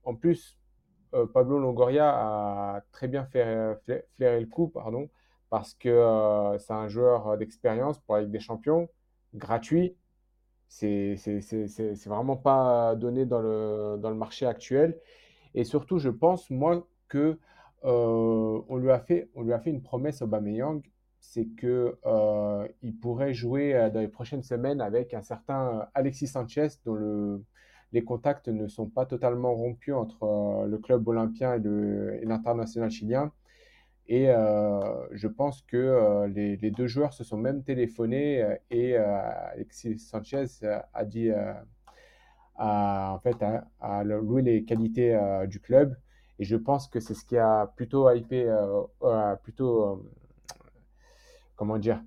en plus, Pablo Longoria a très bien flairer le coup, pardon, parce que c'est un joueur d'expérience pour avec des champions, gratuit, c'est vraiment pas donné dans le, dans le marché actuel. Et surtout, je pense, moi, que euh, on, lui a fait, on lui a fait une promesse au Aubameyang, c'est que euh, il pourrait jouer euh, dans les prochaines semaines avec un certain Alexis Sanchez, dont le, les contacts ne sont pas totalement rompus entre euh, le club olympien et l'international chilien. Et euh, je pense que euh, les, les, deux joueurs se sont même téléphonés euh, et Alexis Sanchez a dit à, en fait, à, à, louer les qualités du club. Et je pense que c'est ce qui a plutôt hypé, plutôt, comment dire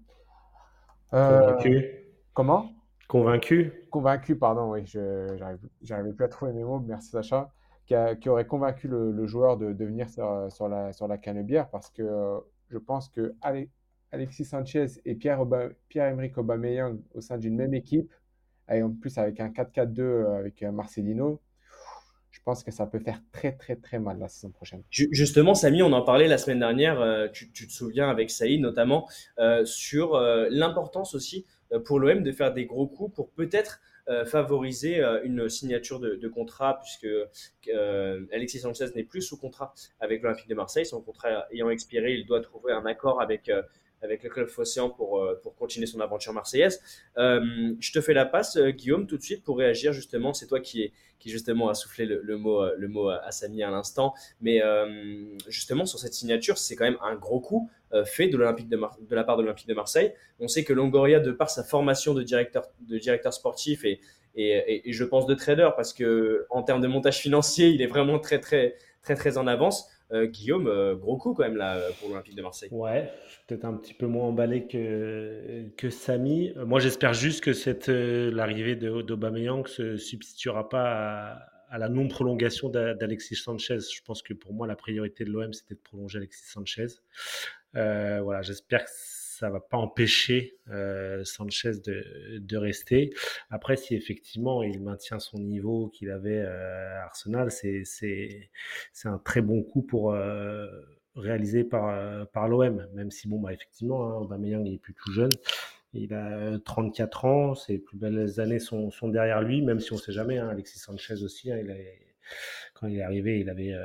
Convaincu. Comment? Convaincu. Convaincu, pardon, oui, je n'arrivais plus à trouver mes mots, merci Sacha qui, aurait convaincu le, joueur de, de venir sur, sur, la, sur la canebière parce que euh, je pense que Alexis Sanchez et Pierre-Emerick Pierre Aubameyang au sein d'une même équipe, et en plus avec un 4-4-2 euh, avec euh, Marcelino, je pense que ça peut faire très très très mal la saison prochaine. Justement, Samy, on en parlait la semaine dernière, tu, te souviens avec Saïd notamment, euh, sur euh, l'importance aussi pour l'OM de faire des gros coups pour peut-être favoriser une signature de, contrat puisque Alexis Sanchez n'est plus sous contrat avec l'Olympique de Marseille. Son contrat ayant expiré, il doit trouver un accord avec avec le club phocéen pour, euh, pour continuer son aventure marseillaise. Euh, je te fais la passe, euh, Guillaume, tout de suite pour réagir justement. C'est toi qui, est, qui justement a soufflé le, mot, le mot à Samy à l'instant. Mais justement, sur cette signature, c'est quand même un gros coup fait de, l'Olympique de, la part de l'Olympique de Marseille. On sait que Longoria, de par sa formation de directeur, de directeur sportif et, et, et, je pense de trader, parce que en termes de montage financier, il est vraiment très, très, très, très en avance. Euh, Guillaume, euh, gros coup quand même là pour l'Olympique de Marseille. Ouais, peut-être un petit peu moins emballé que, que Samy. Euh, moi, j'espère juste que cette l'arrivée d'Aubameyang se substituera pas à, la non-prolongation d'Alexis Sanchez. Je pense que pour moi, la priorité de l'OM, c'était de prolonger Alexis Sanchez. voilà, j'espère que ça va pas empêcher euh, Sanchez de, rester. Après, si effectivement il maintient son niveau qu'il avait euh, à Arsenal, c'est un très bon coup pour euh, réaliser par, par l'OM, même si, bon, bah, effectivement, hein, Aubameyang il est plus tout jeune. Il a 34 ans, ses plus belles années sont, derrière lui, même si on ne sait jamais. Hein, Alexis Sanchez aussi, hein, quand il est arrivé, il avait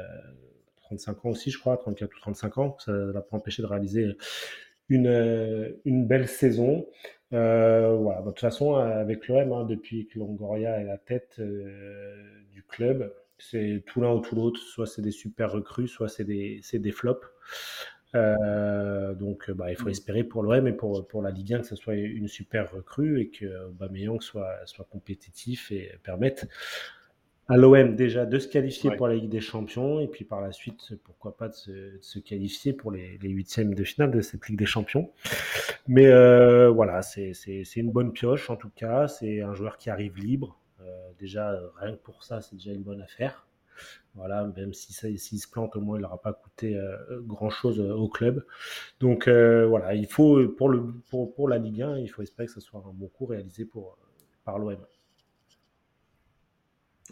35 ans aussi, je crois, 34 ou 35 ans. Ça ne l'a pas empêché de réaliser une, euh, une belle saison. Euh, voilà, de toute façon, avec l'OM, hein, depuis que Longoria est la tête euh, du club, c'est tout l'un ou tout l'autre. Soit c'est des super recrues, soit c'est des, des, flops. donc, bah, il faut mm. espérer pour l'OM et pour, pour la Ligue 1 que ce soit une super recrue et que Aubameyang soit, soit compétitif et permette à l'OM déjà de se qualifier pour la Ligue des Champions et puis par la suite, pourquoi pas de se, qualifier pour les, huitièmes de finale de cette Ligue des Champions. Mais euh, voilà, c'est une bonne pioche en tout cas. C'est un joueur qui arrive libre. Euh, déjà, rien que pour ça, c'est déjà une bonne affaire. Voilà, même si ça, s'il se plante, au moins il n'aura pas coûté euh, grand chose au club. Donc voilà, il faut pour le pour, pour la Ligue 1, il faut espérer que ce soit un bon coup réalisé pour par l'OM.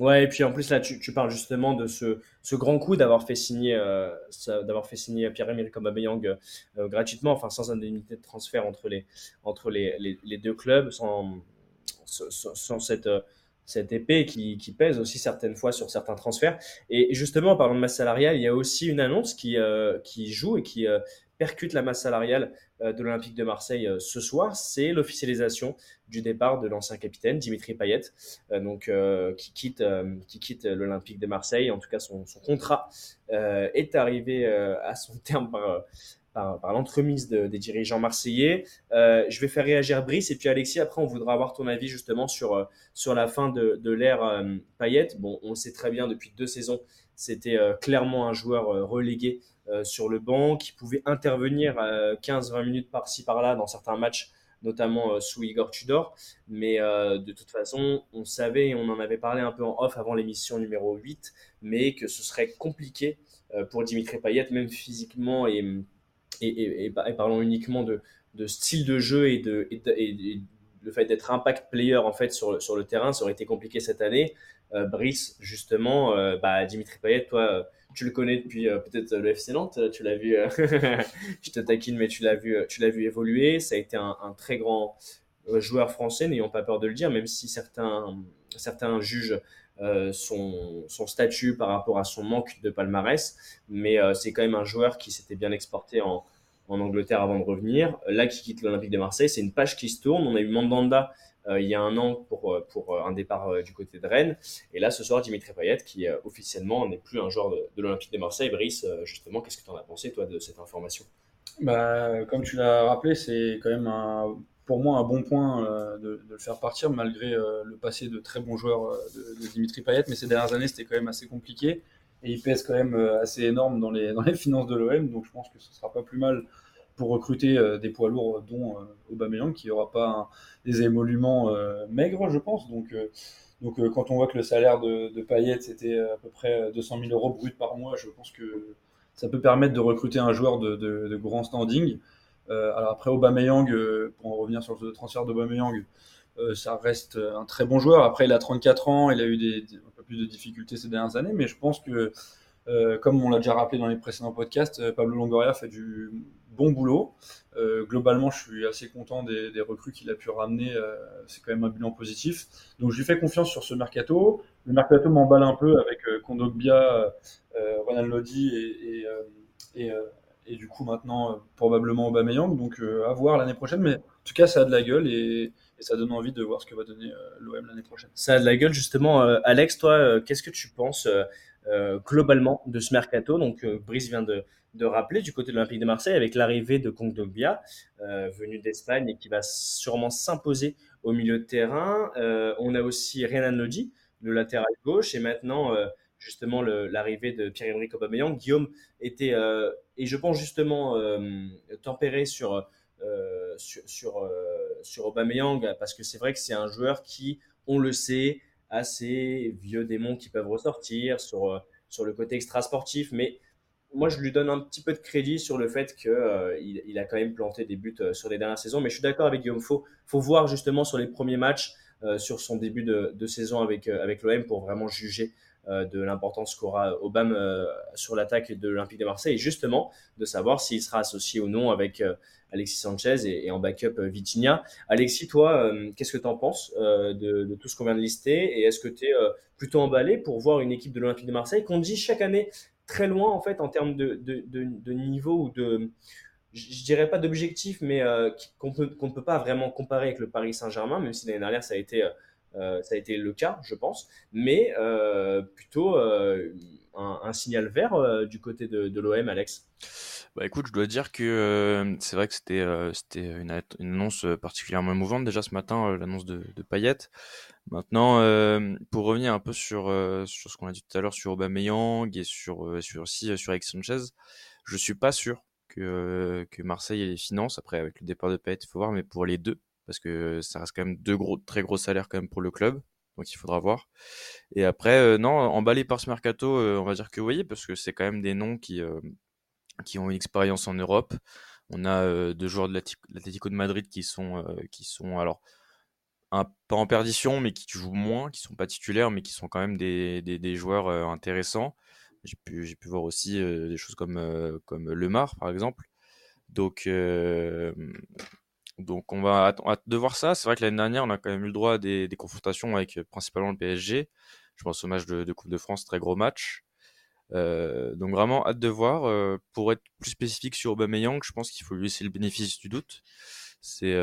Ouais, et puis en plus là, tu, tu parles justement de ce, ce grand coup d'avoir fait signer, euh, d'avoir fait signer Pierre-Emerick Aubameyang euh, gratuitement, enfin sans indemnité de transfert entre les, entre les, les, deux clubs, sans, sans, cette, cette épée qui, qui, pèse aussi certaines fois sur certains transferts. Et justement, en parlant de masse salariale, il y a aussi une annonce qui, euh, qui joue et qui percute la masse salariale euh, de l'Olympique de Marseille euh, ce soir, c'est l'officialisation du départ de l'ancien capitaine Dimitri Payet, euh, donc qui quitte, qui quitte l'Olympique de Marseille. En tout cas, son, contrat est arrivé à son terme par, par, l'entremise des dirigeants marseillais. je vais faire réagir Brice et puis Alexis. Après, on voudra avoir ton avis justement sur, sur la fin de, de l'ère Payet. Bon, on sait très bien depuis deux saisons, c'était clairement un joueur relégué euh, sur le banc, qui pouvait intervenir 15-20 euh, minutes par-ci par-là dans certains matchs, notamment euh, sous Igor Tudor. Mais de toute façon, on savait, et on en avait parlé un peu en off avant l'émission numéro 8, mais que ce serait compliqué pour Dimitri Payet, même physiquement et, et, et, parlant uniquement de, de, style de jeu et, de, le fait d'être impact player en fait sur, sur le terrain, ça aurait été compliqué cette année. Brice, justement, bah, Dimitri Payet, toi, tu le connais depuis euh, peut-être le FC Nantes, tu l'as vu, euh, je te taquine, mais tu l'as vu, euh, tu l'as vu évoluer. Ça a été un, très grand joueur français, n'ayons pas peur de le dire, même si certains, certains jugent son, statut par rapport à son manque de palmarès. Mais c'est quand même un joueur qui s'était bien exporté en, en, Angleterre avant de revenir. Là, qui quitte l'Olympique de Marseille, c'est une page qui se tourne. On a eu Mandanda euh, il y a un an pour, euh, pour euh, un départ du côté de Rennes. Et là, ce soir, Dimitri Payet, qui officiellement n'est plus un joueur de, l'Olympique de Marseille. Brice, justement, qu'est-ce que tu en as pensé, toi, de cette information? Bah, Comme tu l'as rappelé, c'est quand même pour moi un bon point de, le faire partir, malgré le passé de très bons joueurs de, Dimitri Payet. Mais ces dernières années, c'était quand même assez compliqué. Et il pèse quand même assez énorme dans les, dans les finances de l'OM. Donc je pense que ce sera pas plus mal pour recruter euh, des poids lourds, dont euh, Aubameyang, qui n'aura pas des émoluments euh, maigres, je pense. Donc, donc quand on voit que le salaire de, de Payet, c'était à peu près 200 000 euros brut par mois, je pense que ça peut permettre de recruter un joueur de, grand standing. alors après Aubameyang, pour en revenir sur le transfert d'Aubameyang, ça reste un très bon joueur. Après, il a 34 ans, il a eu des, un peu plus de difficultés ces dernières années, mais je pense que comme on l'a déjà rappelé dans les précédents podcasts, Pablo Longoria fait du bon boulot. globalement, je suis assez content des, recrues qu'il a pu ramener. c'est quand même un bilan positif. Donc, je lui fais confiance sur ce mercato. Le mercato m'emballe un peu avec Kondogbia, Ronald Lodi et, du coup maintenant euh, probablement Aubameyang. Donc euh, à voir l'année prochaine, mais en tout cas ça a de la gueule et, ça donne envie de voir ce que va donner euh, l'OM l'année prochaine. Ça a de la gueule justement. Alex, toi, qu'est-ce que tu penses globalement de ce mercato Donc Brice vient de, de rappeler du côté de l'Olympique de Marseille avec l'arrivée de Kondogbia, venu d'Espagne et qui va sûrement s'imposer au milieu de terrain. on a aussi Renan Lodi, le latéral gauche, et maintenant justement l'arrivée de Pierre-Emerick Aubameyang. Guillaume était, euh, et je pense justement, euh, tempéré sur, euh, sur, sur, sur, Aubameyang, parce que c'est vrai que c'est un joueur qui, on le sait, a ses vieux démons qui peuvent ressortir sur, sur le côté extra-sportif, mais moi, je lui donne un petit peu de crédit sur le fait qu'il il a quand même planté des buts sur les dernières saisons. Mais je suis d'accord avec Guillaume. Il faut, voir justement sur les premiers matchs, sur son début de, de saison avec, avec l'OM pour vraiment juger euh, de l'importance qu'aura Obama euh, sur l'attaque de l'Olympique de Marseille, et justement de savoir s'il sera associé ou non avec euh, Alexis Sanchez et, en backup Vitinha. Alexis, toi, qu'est-ce que tu en penses de, tout ce qu'on vient de lister? Et est-ce que tu es plutôt emballé pour voir une équipe de l'Olympique de Marseille qu'on dit chaque année très loin en fait en termes de, de, niveau ou de, je dirais pas d'objectif, mais qu'on ne peut pas vraiment comparer avec le Paris Saint-Germain, même si l'année dernière ça a été euh, ça a été le cas, je pense, mais euh, plutôt euh, un, signal vert du côté de, l'OM, Alex. Bah écoute, je dois dire que c'est vrai que c'était c'était une, annonce particulièrement émouvante déjà ce matin, l'annonce de, de Payet. Maintenant, pour revenir un peu sur sur ce qu'on a dit tout à l'heure sur Aubameyang et sur sur aussi sur Alex Sanchez, je suis pas sûr que que Marseille les finances après avec le départ de Payet, il faut voir, mais pour les deux, parce que ça reste quand même deux gros, très gros salaires quand même pour le club. Donc il faudra voir. Et après, euh, non, emballé par ce mercato, euh, on va dire que oui, parce que c'est quand même des noms qui, euh, qui ont une expérience en Europe. On a deux joueurs de l'Atlético de Madrid qui sont, qui sont alors un, pas en perdition, mais qui jouent moins, qui sont pas titulaires, mais qui sont quand même des, des, des joueurs intéressants. J'ai pu, pu voir aussi des choses comme, comme Lemar, par exemple. Donc, donc on va attendre de voir ça. C'est vrai que l'année dernière, on a quand même eu le droit à des, confrontations avec euh, principalement le PSG. Je pense au match de, Coupe de France, très gros match. Euh, donc vraiment hâte de voir. Euh, pour être plus spécifique sur Aubameyang, je pense qu'il faut lui laisser le bénéfice du doute. C'est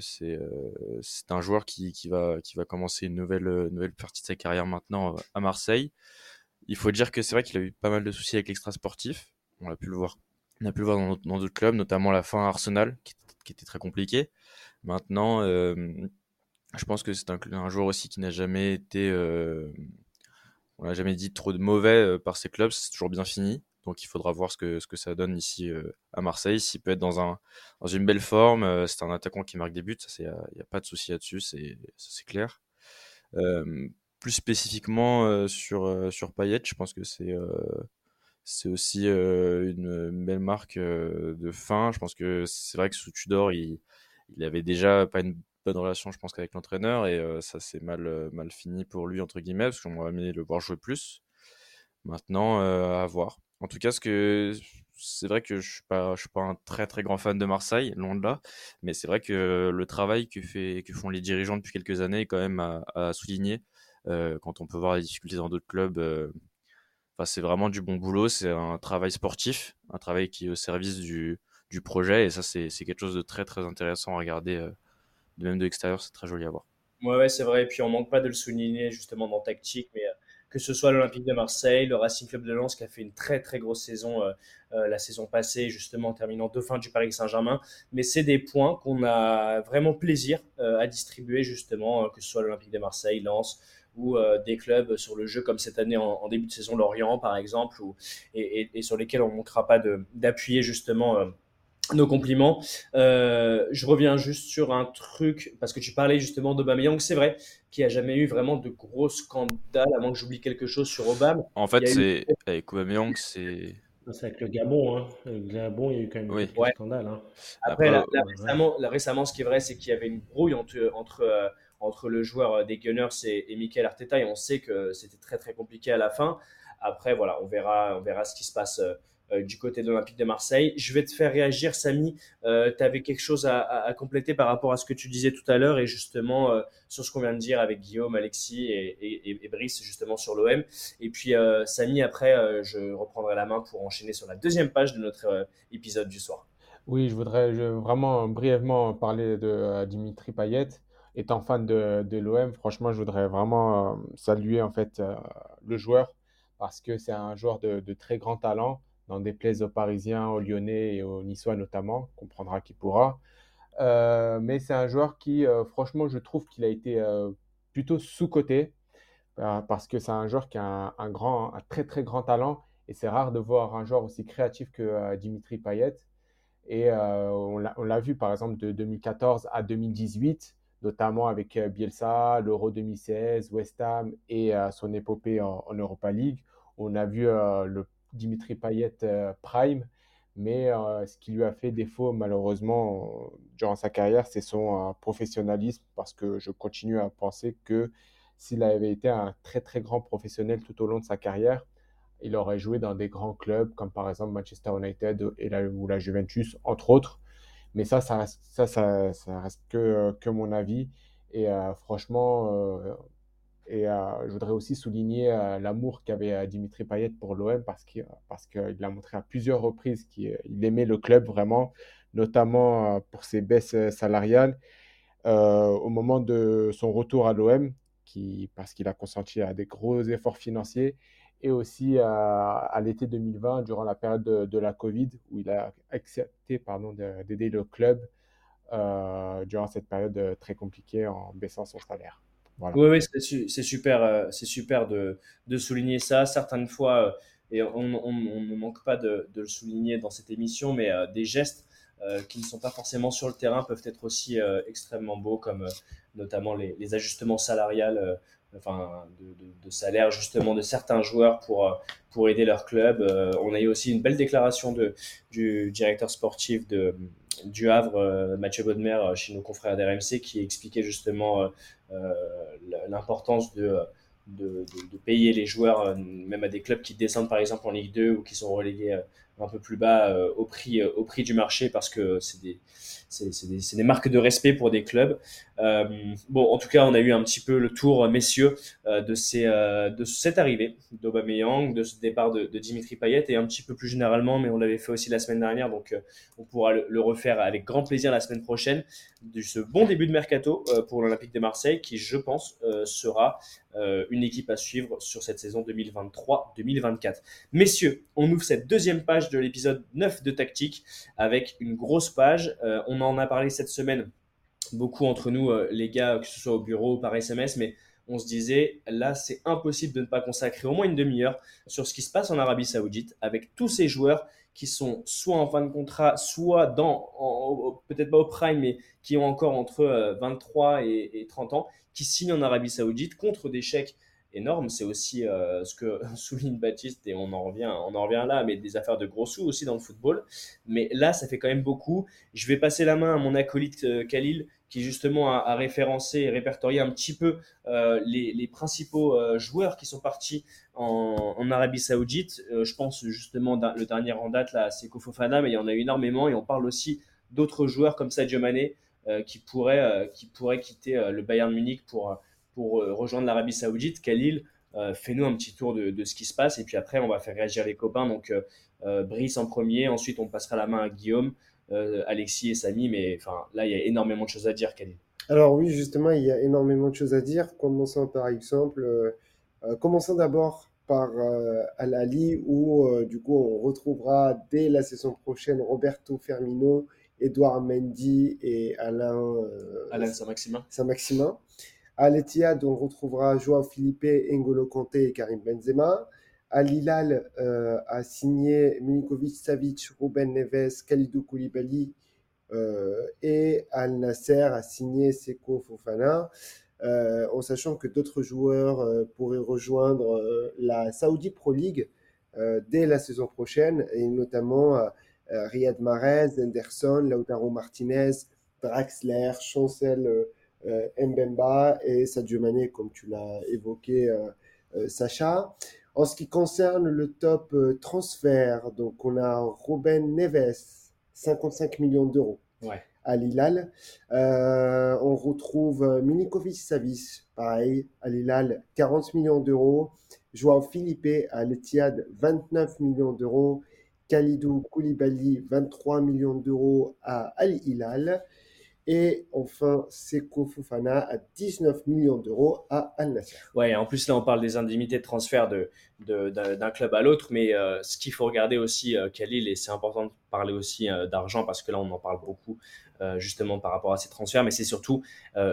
c'est un joueur qui, qui, va qui va commencer une nouvelle nouvelle partie de sa carrière maintenant à Marseille. Il faut dire que c'est vrai qu'il a eu pas mal de soucis avec l'extra sportif. On a pu le voir on a pu le voir dans d'autres clubs, notamment la fin à Arsenal, qui, était très compliqué. Maintenant, euh, je pense que c'est un, joueur aussi qui n'a jamais été, euh, on n'a jamais dit trop de mauvais euh, par ses clubs, c'est toujours bien fini. Donc il faudra voir ce que, ça donne ici à Marseille. S'il peut être dans, un, dans une belle forme, c'est un attaquant qui marque des buts, il n'y a, pas de souci là-dessus, c'est clair. plus spécifiquement sur, sur je pense que c'est c'est aussi une, belle marque de fin. Je pense que c'est vrai que sous Tudor, il, il avait déjà pas une bonne relation, je pense, qu'avec l'entraîneur, et ça s'est mal, mal fini pour lui, entre guillemets, parce qu'on aurait aimé le voir jouer plus. Maintenant, à voir. En tout cas, ce que c'est vrai que je suis suis pas un très très grand fan de Marseille, loin de là, mais c'est vrai que le travail que, fait, que font les dirigeants depuis quelques années est quand même à, souligner. quand on peut voir les difficultés dans d'autres clubs, c'est vraiment du bon boulot, c'est un travail sportif, un travail qui est au service du, du projet, et ça, c'est quelque chose de très très intéressant à regarder, même de l'extérieur, c'est très joli à voir. Ouais, ouais c'est vrai, et puis on manque pas de le souligner justement dans Tactique, mais euh, que ce soit l'Olympique de Marseille, le Racing Club de Lens qui a fait une très très grosse saison euh, la saison passée, justement en terminant fin du Paris Saint-Germain. Mais c'est des points qu'on a vraiment plaisir à distribuer, justement, que ce soit l'Olympique de Marseille, Lens, ou euh, des clubs sur le jeu comme cette année en, début de saison Lorient par exemple ou, et, sur lesquels on ne manquera pas d'appuyer justement euh, nos compliments. Euh, je reviens juste sur un truc, parce que tu parlais justement d'Aubameyang, c'est vrai qu'il n'y a jamais eu vraiment de gros scandales, avant que j'oublie quelque chose sur Obama. En fait, c'est avec Aubameyang, c'est... C'est avec le Gabon. Hein. Le Gabon, il y a eu quand même oui. scandales. Hein. Après, récemment, récemment, ce qui est vrai, c'est qu'il y avait une brouille entre, entre entre le joueur des Gunners et, et Michael Arteta et on sait que c'était très très compliqué à la fin. Après, voilà, on verra, on verra ce qui se passe euh, du côté de l'Olympique de Marseille. Je vais te faire réagir, Samy. Euh, tu avais quelque chose à, compléter par rapport à ce que tu disais tout à l'heure et justement euh, sur ce qu'on vient de dire avec Guillaume, Alexis et, Brice, justement sur l'OM. Et puis, Samy, après, je reprendrai la main pour enchaîner sur la deuxième page de notre épisode du soir. Oui, je voudrais vraiment brièvement parler de Dimitri Payet. Étant fan de, l'OM, franchement, je voudrais vraiment saluer en fait le joueur parce que c'est un joueur de très grand talent des plaies aux Parisiens, aux Lyonnais et aux Niçois notamment, comprendra qui pourra. Euh, mais c'est un joueur qui, euh, franchement, je trouve qu'il a été euh, plutôt sous-coté parce que c'est un joueur qui a un, grand, un très très grand talent et c'est rare de voir un joueur aussi créatif que Dimitri Payet. Et on l'a vu par exemple de 2014 à 2018, notamment avec Bielsa, l'Euro 2016, West Ham et son épopée en, Europa League. On a vu le Dimitri Payet euh, prime, mais euh, ce qui lui a fait défaut malheureusement durant sa carrière, c'est son euh, professionnalisme, parce que je continue à penser que s'il avait été un très très grand professionnel tout au long de sa carrière, il aurait joué dans des grands clubs comme par exemple Manchester United et la, ou la Juventus, entre autres. Mais ça, ça reste, reste que, que mon avis. Et franchement, et euh, je voudrais aussi souligner euh, l'amour qu'avait euh, Dimitri Payet pour l'OM parce qu'il parce qu'il a montré à plusieurs reprises qu'il aimait le club vraiment, notamment pour ses baisses salariales. au moment de son retour à l'OM, parce qu'il a consenti à des gros efforts financiers, et aussi à l'été 2020, durant la période de, de, la Covid, où il a accepté d'aider le club durant cette période très compliquée en baissant son salaire. Oui, oui c'est super, euh, c'est super de, de, souligner ça. Certaines fois, euh, et on, on, ne manque pas de, de, le souligner dans cette émission, mais euh, des gestes qui ne sont pas forcément sur le terrain peuvent être aussi extrêmement beaux, comme notamment les, les, ajustements salariales, enfin de, de, salaire justement de certains joueurs pour, pour aider leur club. on a eu aussi une belle déclaration de, du directeur sportif de du Havre, euh, Mathieu Bodmer, euh, chez nos confrères d'RMC, qui expliquait justement euh, l'importance de, de, payer les joueurs, même à des clubs qui descendent par exemple en Ligue 2 ou qui sont relégués un peu plus bas au, prix, au prix du marché parce que c'est des, marques de respect pour des clubs. Euh, bon, en tout cas, on a eu un petit peu le tour, messieurs, euh, de, ces, euh, de cette arrivée d'Aubameyang, de ce départ de, de, Dimitri Payet et un petit peu plus généralement, mais on l'avait fait aussi la semaine dernière, donc on pourra le, refaire avec grand plaisir la semaine prochaine, de ce bon début de mercato pour l'Olympique de Marseille qui, je pense, sera une équipe à suivre sur cette saison 2023-2024. Messieurs, on ouvre cette deuxième page de l'épisode 9 de Tactique avec une grosse page. on en a parlé cette semaine beaucoup entre nous, euh, les gars, que ce soit au bureau ou par SMS, mais on se disait, là, c'est impossible de ne pas consacrer au moins une demi-heure sur ce qui se passe en Arabie Saoudite avec tous ces joueurs qui sont soit en fin de contrat, soit dans, peut-être pas au prime, mais qui ont encore entre 23 euh, et, 30 ans, qui signent en Arabie Saoudite contre des chèques énormes. C'est aussi euh, ce que souligne Baptiste, et on en, revient, on en revient là, mais des affaires de gros sous aussi dans le football. Mais là, ça fait quand même beaucoup. Je vais passer la main à mon acolyte Khalil, qui justement a, référencé et répertorié un petit peu euh, les, principaux euh, joueurs qui sont partis en, Arabie Saoudite. Euh, je pense justement le dernier en date là, c'est Kofofana, mais il y en a eu énormément et on parle aussi d'autres joueurs comme Sadio Mané qui pourraient qui pourrait quitter le Bayern Munich pour pour rejoindre l'Arabie Saoudite. Khalil, fais-nous un petit tour de, de, ce qui se passe et puis après on va faire réagir les copains. Donc Brice en premier, ensuite on passera la main à Guillaume. Euh, Alexis et Samy, mais enfin là, il y a énormément de choses à dire, Khalil. Alors oui, justement, il y a énormément de choses à dire. Commençons par exemple, euh, euh, commençons d'abord par Al-Ali, où du coup on retrouvera dès la saison prochaine Roberto Fermino, Edouard Mendy et Alain, Alain Saint-Maximin. Saint-Maximin. À l'Etihad, on retrouvera Joao Felipe, N'Golo Kanté et Karim Benzema. Al Hilal euh, a signé Milinkovic Savic, Ruben Neves, Khalidou Koulibaly euh, et Al Nasser a signé Seko Fofana. Euh, en sachant que d'autres joueurs pourraient rejoindre la Saudi Pro League dès la saison prochaine, et notamment Riyad Mahrez, Anderson, Lautaro Martinez, Draxler, Chancel Mbemba et Sadio Mané, comme tu l'as évoqué, Sacha. En ce qui concerne le top transfert, donc on a Robin Neves, 55 millions d'euros. Ouais. À Lilal. on retrouve Minikovic Savic, pareil, à Lilal, 40 millions d'euros. Joao Philippe à l'Etihad, 29 millions d'euros. Khalidou Koulibaly, 23 millions d'euros à Al Hilal. Et enfin, Seko Fofana à 19 millions d'euros à Al Nassr. Ouais, en plus là on parle des indemnités de transfert de, d'un club à l'autre, mais euh, ce qu'il faut regarder aussi, euh, Khalil, et c'est important de parler aussi euh, d'argent parce que là on en parle beaucoup justement par rapport à ces transferts, mais c'est surtout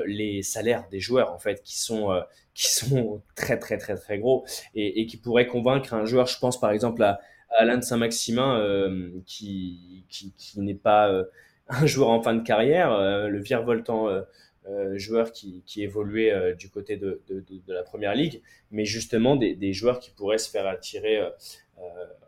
les salaires des joueurs en fait qui sont qui sont très très très très gros et, qui pourraient convaincre un joueur. Je pense par exemple à, Alain de Saint-Maximin qui, qui n'est pas un joueur en fin de carrière, euh, le virevoltant euh, euh, joueur qui, qui évoluait du côté de, de, de, la première ligue, mais justement des, des, joueurs qui pourraient se faire attirer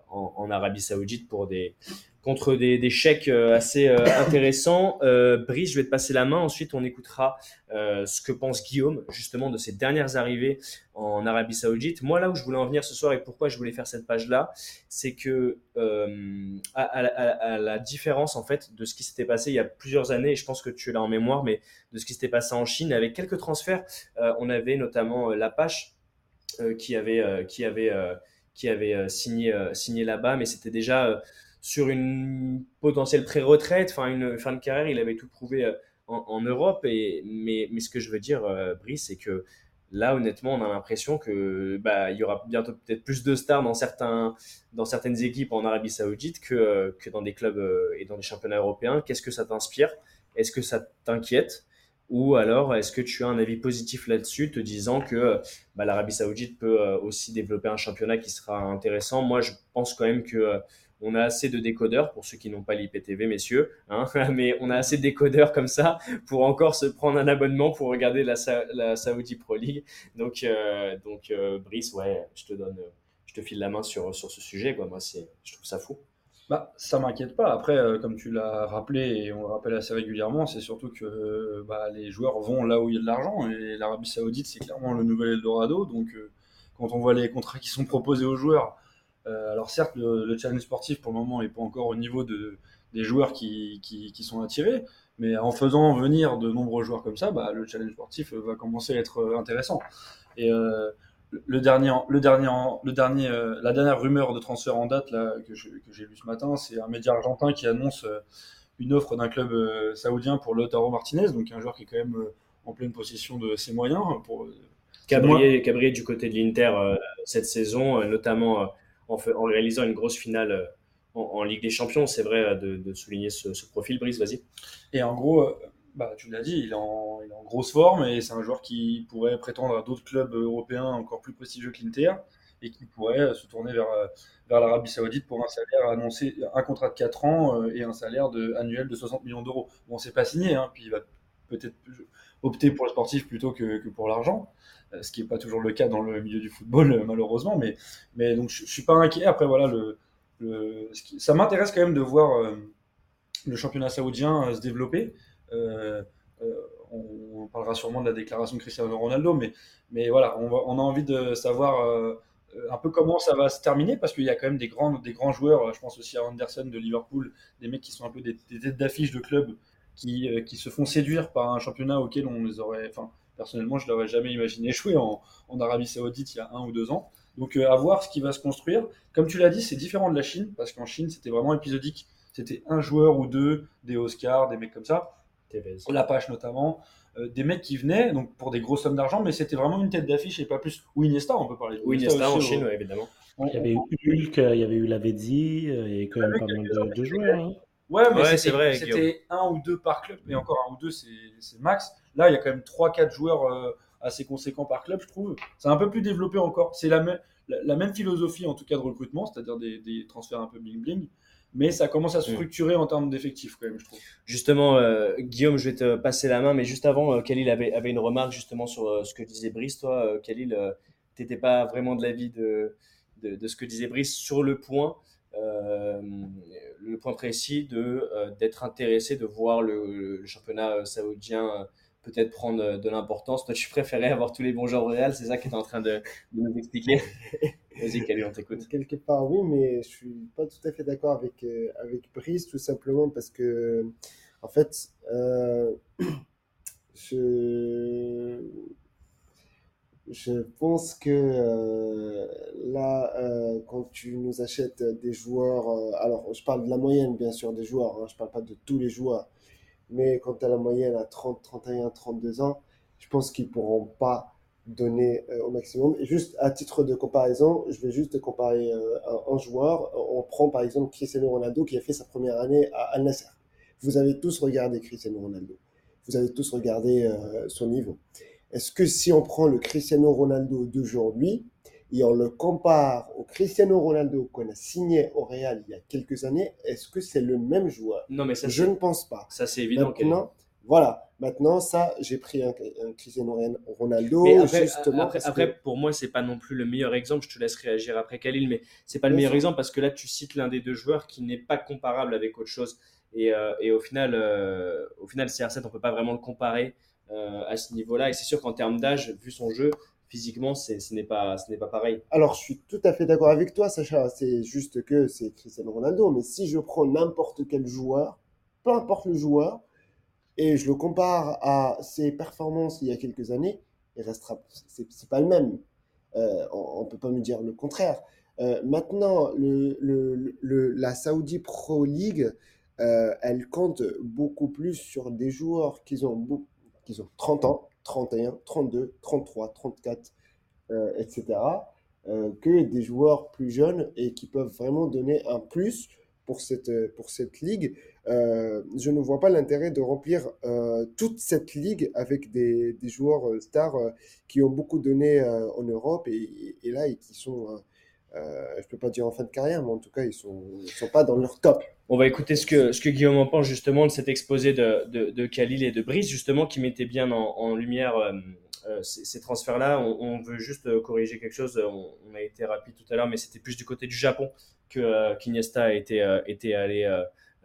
en, Arabie Saoudite pour des, contre des, des chèques assez intéressants. Brice, je vais te passer la main. Ensuite, on écoutera ce que pense Guillaume justement de ses dernières arrivées en Arabie Saoudite. Moi, là où je voulais en venir ce soir et pourquoi je voulais faire cette page-là, c'est que euh, à, la différence en fait de ce qui s'était passé il y a plusieurs années, et je pense que tu l'as en mémoire, mais de ce qui s'était passé en Chine, avec quelques transferts, euh, on avait notamment euh, Lapache euh, qui avait euh, qui avait euh, qui avait signé signé là-bas, mais c'était déjà sur une potentielle pré-retraite, enfin une fin de carrière, il avait tout prouvé en, Europe. Et mais mais ce que je veux dire, Brice, c'est que Là, honnêtement, on a l'impression que bah, il y aura bientôt peut-être plus de stars dans certains dans certaines équipes en Arabie Saoudite que que dans des clubs euh, et dans des championnats européens. Qu'est-ce que ça t'inspire? Est-ce que ça t'inquiète? Ou alors est-ce que tu as un avis positif là-dessus, te disant que bah, l'Arabie Saoudite peut euh, aussi développer un championnat qui sera intéressant? Moi, je pense quand même que euh, on a assez de décodeurs, pour ceux qui n'ont pas l'IPTV, messieurs, hein, mais on a assez de décodeurs comme ça pour encore se prendre un abonnement pour regarder la, la Saudi Pro League. Donc, euh, donc Brice, ouais, je te donne, je te file la main sur, sur ce sujet. Moi, c'est, je trouve ça fou. Bah, ça m'inquiète pas. Après, euh, comme tu l'as rappelé et on le rappelle assez régulièrement, c'est surtout que bah, les joueurs vont là où il y a de l'argent et l'Arabie Saoudite, c'est clairement le nouvel Eldorado. Donc, quand on voit les contrats qui sont proposés aux joueurs, euh, alors certes, le, challenge sportif pour le moment n'est pas encore au niveau de, des joueurs qui, qui, sont attirés, mais en faisant venir de nombreux joueurs comme ça, bah, le challenge sportif va commencer à être intéressant. Et euh, le dernier, le dernier, le dernier, euh, la dernière rumeur de transfert en date là, que, j'ai vu ce matin, c'est un média argentin qui annonce une offre d'un club saoudien pour Lautaro Martinez, donc un joueur qui est quand même en pleine possession de ses moyens. Pour, Cabrier, Cabrier du côté de l'Inter cette saison, notamment en, en, réalisant une grosse finale euh, en, en Ligue des Champions. C'est vrai euh, de, de, souligner ce, ce profil, Brice, vas-y. Et en gros, euh, bah, tu l'as dit, il est, en, grosse forme et c'est un joueur qui pourrait prétendre à d'autres clubs européens encore plus prestigieux que l'Inter et qui pourrait se tourner vers, vers l'Arabie Saoudite pour un salaire annoncé, un contrat de 4 ans et un salaire annuel de 60 millions d'euros. Bon, c'est pas signé, hein, puis il va peut-être opter pour le sportif plutôt que, que pour l'argent. Euh, ce qui n'est pas toujours le cas dans le milieu du football, euh, malheureusement. Mais, mais donc, je ne suis pas inquiet. Après, voilà, le, le ça m'intéresse quand même de voir euh, le championnat saoudien se développer. Euh, on, parlera sûrement de la déclaration de Cristiano Ronaldo, mais, voilà, on, a envie de savoir euh, un peu comment ça va se terminer, parce qu'il y a quand même des grands, joueurs, je pense aussi à Anderson de Liverpool, des mecs qui sont un peu des, des têtes d'affiche de clubs qui, se font séduire par un championnat auquel on les aurait, enfin, Personnellement, je ne l'aurais jamais imaginé jouer en, Arabie Saoudite il y a un ou deux ans. Donc, euh, à voir ce qui va se construire. Comme tu l'as dit, c'est différent de la Chine, parce qu'en Chine, c'était vraiment épisodique. C'était un joueur ou deux, des Oscars, des mecs comme ça. La page notamment. Euh, des mecs qui venaient donc pour des grosses sommes d'argent, mais c'était vraiment une tête d'affiche et pas plus. Ou Iniesta, on peut parler. Ou Iniesta en Chine, évidemment. Il y avait eu Hulk, il y avait eu y avait quand même pas mal de, de joueurs. Hein. Ouais, mais ouais, c'est vrai. C'était un ou deux par club, mais encore un ou deux, c'est max. Là, il y a quand même 3-4 joueurs euh, assez conséquents par club, je trouve. C'est un peu plus développé encore. C'est la, même, la, même philosophie, en tout cas, de recrutement, c'est-à-dire des, des, transferts un peu bling-bling. Mais ça commence à se mm. structurer en termes d'effectifs, quand même, je trouve. Justement, euh, Guillaume, je vais te passer la main, mais juste avant, euh, Khalil avait, avait une remarque justement sur euh, ce que disait Brice. Toi, Khalil, tu n'étais pas vraiment de l'avis de, de, de, ce que disait Brice sur le point euh, le point précis de euh, d'être intéressé de voir le, le championnat saoudien peut-être prendre euh, de l'importance. Toi, tu préférais avoir tous les bons joueurs au Real, c'est ça que tu es en train de, de nous expliquer Vas-y, Kali, on t'écoute. Quelque part, oui, mais je suis pas tout à fait d'accord avec, euh, avec Brice, tout simplement parce que, en fait, euh, je, je pense que euh, là, quand tu nous achètes des joueurs, alors je parle de la moyenne, bien sûr, des joueurs, hein, je parle pas de tous les joueurs, mais quand tu as la moyenne à 30, 31, 32 ans, je pense qu'ils pourront pas donner euh, au maximum. Juste à titre de comparaison, je vais juste comparer euh, un, joueur. On prend par exemple Cristiano Ronaldo qui a fait sa première année à Al Nassr. Vous avez tous regardé Cristiano Ronaldo. Vous avez tous regardé euh, son niveau. Est-ce que si on prend le Cristiano Ronaldo d'aujourd'hui et on le compare au Cristiano Ronaldo qu'on a signé au Real il y a quelques années, est-ce que c'est le même joueur? Non, mais ça, Je ne pense pas. ça, c'est évident. Maintenant, voilà. Maintenant, ça, j'ai pris un, un Cristiano Ronaldo Mais après, justement après, que- pour moi, c'est pas non plus le meilleur exemple. Je te laisse réagir après Khalil, mais c'est pas le Bien meilleur sûr. exemple parce que là, tu cites l'un des deux joueurs qui n'est pas comparable avec autre chose. Et, euh, et au final, euh, au final, CR7, on peut pas vraiment le comparer euh, à ce niveau-là. Et c'est sûr qu'en termes d'âge, vu son jeu, physiquement, ce n'est pas, ce n'est pas pareil. Alors, je suis tout à fait d'accord avec toi, Sacha. C'est juste que c'est Cristiano Ronaldo. Mais si je prends n'importe quel joueur, peu importe le joueur, et je le compare à ses performances il y a quelques années, il restera, c'est pas le même. Euh, on, on peut pas me dire le contraire. Euh, maintenant, la Saudi Pro League, euh, elle compte beaucoup plus sur des joueurs qui ont, qui ont 30 ans, 31, 32, 33, 34, euh, etc., euh, que des joueurs plus jeunes et qui peuvent vraiment donner un plus pour cette, pour cette ligue. Euh, je ne vois pas l'intérêt de remplir euh, toute cette ligue avec des, des joueurs euh, stars euh, qui ont beaucoup donné euh, en Europe et, là, et qui sont, euh, euh, je peux pas dire en fin de carrière, mais en tout cas, ils sont, ils sont pas dans leur top. On va écouter ce que, ce que Guillaume en pense justement de cet exposé de, de, de Khalil et de Brice, justement, qui mettait bien en, en lumière euh, euh, ces, ces transferts-là. On, on veut juste euh, corriger quelque chose. On, on a été rapide tout à l'heure, mais c'était plus du côté du Japon que euh, euh, était allé euh,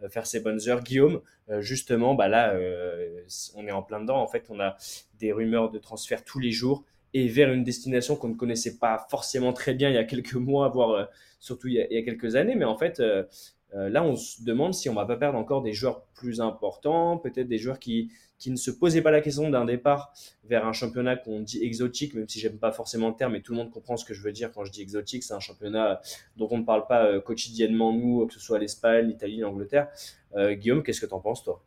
faire ses bonnes heures. Guillaume, euh, justement, bah là, euh, on est en plein dedans. En fait, on a des rumeurs de transfert tous les jours et vers une destination qu'on ne connaissait pas forcément très bien il y a quelques mois, voire euh, surtout il y, a, il y a quelques années. Mais en fait, euh, là, on se demande si on va pas perdre encore des joueurs plus importants, peut-être des joueurs qui, qui ne se posaient pas la question d'un départ vers un championnat qu'on dit exotique, même si j'aime pas forcément le terme, mais tout le monde comprend ce que je veux dire quand je dis exotique. C'est un championnat dont on ne parle pas euh, quotidiennement, nous, que ce soit l'Espagne, l'Italie, l'Angleterre. Euh, Guillaume, qu'est-ce que tu en penses, toi?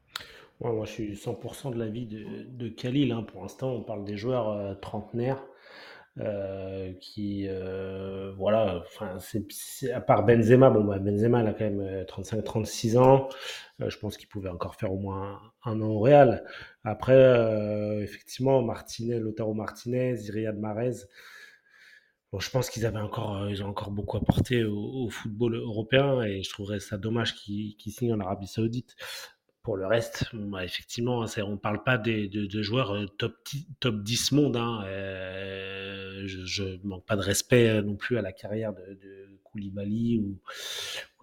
Moi, je suis 100% de l'avis de, de Khalil. hein. Pour l'instant, on parle des joueurs trentenaires euh, qui, euh, voilà, enfin, c'est, à part Benzema, bon, bah, Benzema, il a quand même 35-36 ans. Euh, je pense qu'il pouvait encore faire au moins un, an au Real. Après, euh, effectivement, Martinez, Lautaro Martinez, Riyad Mahrez, Bon, je pense qu'ils avaient encore, euh, ils ont encore beaucoup apporté au, football européen et je trouverais ça dommage qu'ils signent en Arabie Saoudite. Pour le reste, bah, effectivement, hein, on ne parle pas des, de, joueurs euh, top, 10 top 10 monde. Hein, euh, je ne manque pas de respect euh, non plus à la carrière de, de Koulibaly ou,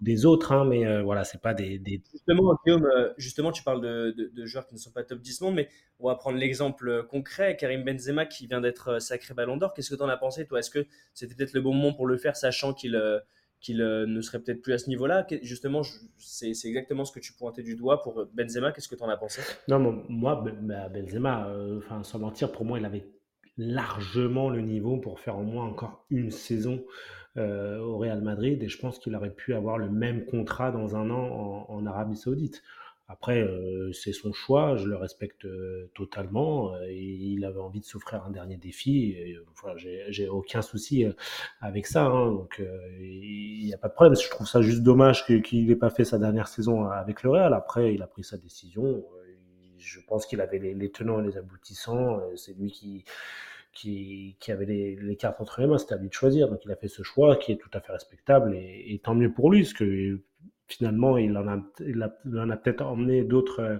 des autres, hein, mais voilà, c'est pas des, Justement, Guillaume, justement, tu parles de, joueurs qui ne sont pas top 10 monde, mais on va prendre l'exemple concret, Karim Benzema qui vient d'être sacré Ballon d'Or. Qu'est-ce que tu en as pensé, toi? Est-ce que c'était peut-être le bon moment pour le faire, sachant qu'il qu'il euh, ne serait peut-être plus à ce niveau-là Justement, c'est exactement ce que tu pointais du doigt pour euh, Benzema. Qu'est-ce que tu en as pensé? Non, moi, bah, Benzema, euh, sans mentir, pour moi, il avait largement le niveau pour faire au moins encore une saison au Real Madrid et je pense qu'il aurait pu avoir le même contrat dans un an en Arabie Saoudite. Après, euh, c'est son choix, je le respecte euh, totalement. euh, il avait envie de s'offrir un dernier défi. Et, euh, enfin, j'ai aucun souci avec ça. hein, donc, il n'y a pas de problème. Je trouve ça juste dommage qu'il n'ait pas fait sa dernière saison avec le Real. Après, il a pris sa décision. Je pense qu'il avait les, les tenants et les aboutissants. C'est lui qui, qui, qui avait les, les cartes entre les mains. C'était à lui de choisir. Donc, il a fait ce choix qui est tout à fait respectable. Et, et tant mieux pour lui, parce que finalement, il en a, il en a peut-être emmené d'autres euh,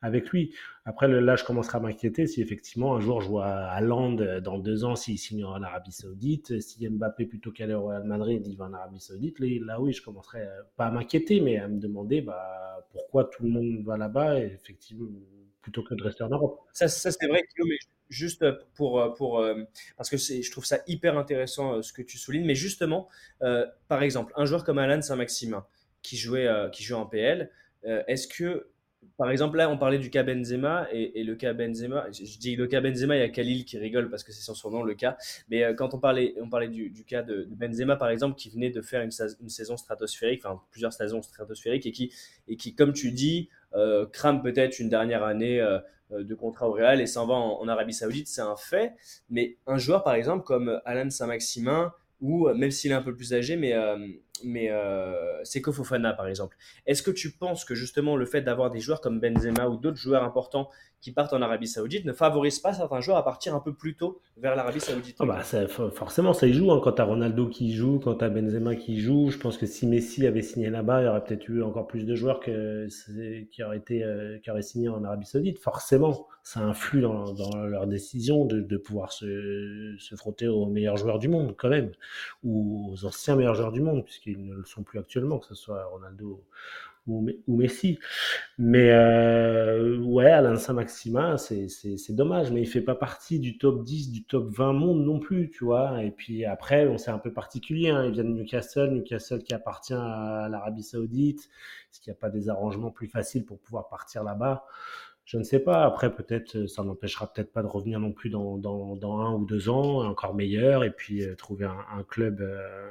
avec lui. Après, là, je commencerai à m'inquiéter si effectivement un jour je vois Haaland euh, dans deux ans s'il signe en Arabie Saoudite, si Mbappé plutôt qu'aller au Real Madrid, il va en Arabie Saoudite. Là, oui, je commencerai euh, pas à m'inquiéter, mais à me demander bah, pourquoi tout le monde va là-bas. Effectivement, plutôt que de rester en Europe. Ça, ça c'est vrai, Guillaume, mais juste pour, pour parce que je trouve ça hyper intéressant ce que tu soulignes, mais justement, par exemple, un joueur comme Alan Saint-Maximin qui jouait, qui jouait en PL, est-ce que par exemple, là, on parlait du cas Benzema et, le cas Benzema. Je, dis le cas Benzema, il y a Khalil qui rigole parce que c'est son surnom, le cas. Mais euh, quand on parlait, on parlait du, cas de, Benzema, par exemple, qui venait de faire une, saison stratosphérique, enfin plusieurs saisons stratosphériques, et qui, et qui comme tu dis, euh, crame peut-être une dernière année euh, de contrat au Real et s'en va en, Arabie Saoudite, c'est un fait. Mais un joueur, par exemple, comme Alan Saint-Maximin, ou même s'il est un peu plus âgé, mais mais euh, c'est Kofofana par exemple. Est-ce que tu penses que justement le fait d'avoir des joueurs comme Benzema ou d'autres joueurs importants qui partent en Arabie Saoudite ne favorise pas certains joueurs à partir un peu plus tôt vers l'Arabie Saoudite? Oh bah, Forcément, ça y joue. Hein. Quand tu as Ronaldo qui joue, quand tu as Benzema qui joue, je pense que si Messi avait signé là-bas, il y aurait peut-être eu encore plus de joueurs qui, auraient été, euh, qui auraient signé en Arabie Saoudite. Forcément, ça influe dans, leur décision de, pouvoir se, se, frotter aux meilleurs joueurs du monde, quand même, ou aux anciens meilleurs joueurs du monde, puisqu'ils ne le sont plus actuellement, que ce soit Ronaldo ou, Messi. Mais euh, ouais, Alain Saint-Maximin, c'est dommage, mais il fait pas partie du top 10, du top 20 monde non plus, tu vois. Et puis après, on c'est un peu particulier. Hein. Il vient de Newcastle, Newcastle qui appartient à l'Arabie Saoudite. Est-ce qu'il n'y a pas des arrangements plus faciles pour pouvoir partir là-bas je ne sais pas. Après, peut-être, ça n'empêchera peut-être pas de revenir non plus dans, dans, un ou deux ans, encore meilleur, et puis euh, trouver un, club euh,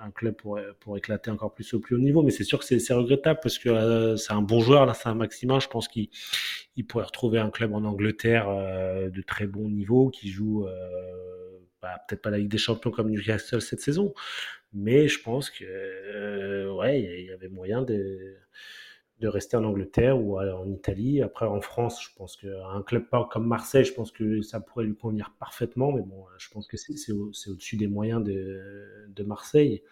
un club pour, pour éclater encore plus au plus haut niveau. Mais c'est sûr que c'est regrettable parce que euh, c'est un bon joueur, là, c'est un Maximin. Je pense qu'il il pourrait retrouver un club en Angleterre euh, de très bon niveau qui joue euh, bah, peut-être pas la Ligue des Champions comme Newcastle cette saison, mais je pense que ouais, il y avait moyen de de rester en Angleterre ou en Italie. Après, en France, je pense qu'un club comme Marseille, je pense que ça pourrait lui convenir parfaitement. Mais bon, je pense que c'est au-dessus des moyens de, de, Marseille.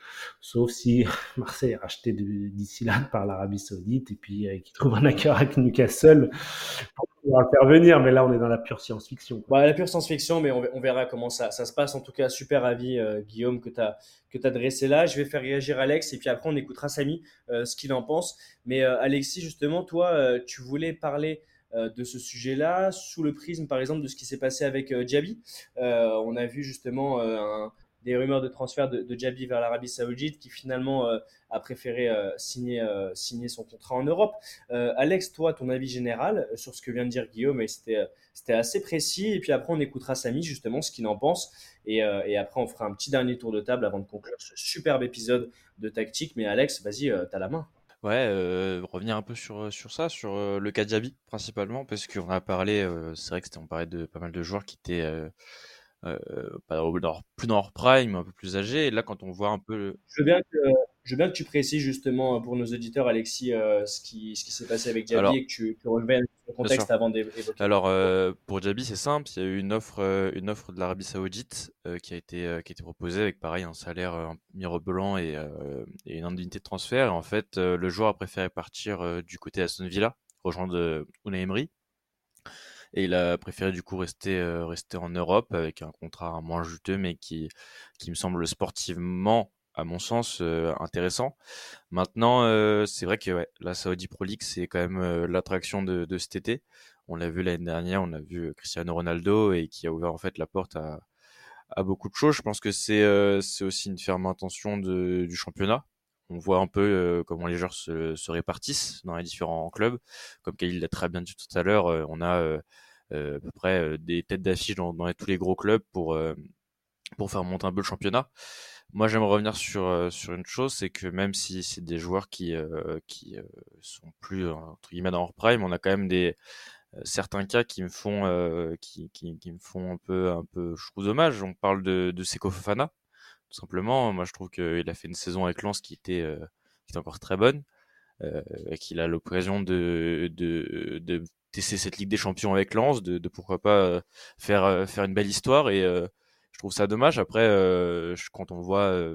Sauf si Marseille est racheté d'ici là par l'Arabie Saoudite et puis euh, qu'il trouve un accord avec Newcastle on va le mais là, on est dans la pure science-fiction. Bah, la pure science-fiction, mais on, verra comment ça, se passe. En tout cas, super avis, euh, Guillaume, que tu as, dressé là. Je vais faire réagir Alex et puis après, on écoutera Samy, euh, ce qu'il en pense. Mais euh, Alexis, justement, toi, tu voulais parler de ce sujet-là sous le prisme, par exemple, de ce qui s'est passé avec Diaby. on a vu justement un des rumeurs de transfert de, de vers l'Arabie Saoudite, qui finalement euh, a préféré euh, signer, euh, signer son contrat en Europe. Alex, toi, ton avis général sur ce que vient de dire Guillaume, c'était, assez précis. Et puis après, on écoutera Samy, justement, ce qu'il en pense. Et, et, après, on fera un petit dernier tour de table avant de conclure ce superbe épisode de tactique. Mais Alex, vas-y, t'as la main. Ouais, revenir un peu sur, sur ça, sur le cas Diaby principalement, parce qu'on a parlé, c'est vrai que on parlait de pas mal de joueurs qui étaient euh, pas plus dans leur prime, un peu plus âgé. Et là, quand on voit un peu. Je veux bien que, je veux bien que tu précises justement pour nos auditeurs, Alexis, euh, ce qui, ce qui s'est passé avec Diaby et que tu, tu le contexte avant d'évoquer. Alors, euh, pour Diaby, c'est simple. Il y a eu une offre, une offre de l'Arabie Saoudite qui, a été, qui a été proposée avec pareil un salaire mirobolant et, et une indemnité de transfert. Et en fait, le joueur a préféré partir du côté Aston Villa, rejoindre Unai Emery et il a préféré du coup rester euh, rester en Europe avec un contrat moins juteux mais qui qui me semble sportivement à mon sens euh, intéressant. Maintenant euh, c'est vrai que ouais, la Saudi Pro League c'est quand même l'attraction de, de cet été. On l'a vu l'année dernière, on a vu Cristiano Ronaldo et qui a ouvert en fait la porte à à beaucoup de choses. Je pense que c'est c'est aussi une ferme intention de, du championnat on voit un peu comment les joueurs se, se, répartissent dans les différents clubs. Comme Khalil l'a très bien dit tout à l'heure, on a euh, à peu près euh, des têtes d'affiche dans, tous les gros clubs pour euh, pour faire monter un peu le championnat. Moi, j'aimerais revenir sur sur une chose, c'est que même si c'est des joueurs qui qui sont plus entre guillemets dans leur prime, on a quand même des certains cas qui me font qui, qui, qui, me font un peu un peu je trouve dommage. On parle de de Seko Fofana tout simplement. Moi, je trouve qu'il a fait une saison avec Lens qui était qui était encore très bonne. Euh, qu'il a l'occasion de, de, de tester cette Ligue des Champions avec Lens, de, de pourquoi pas euh, faire euh, faire une belle histoire et euh, je trouve ça dommage. Après, quand on voit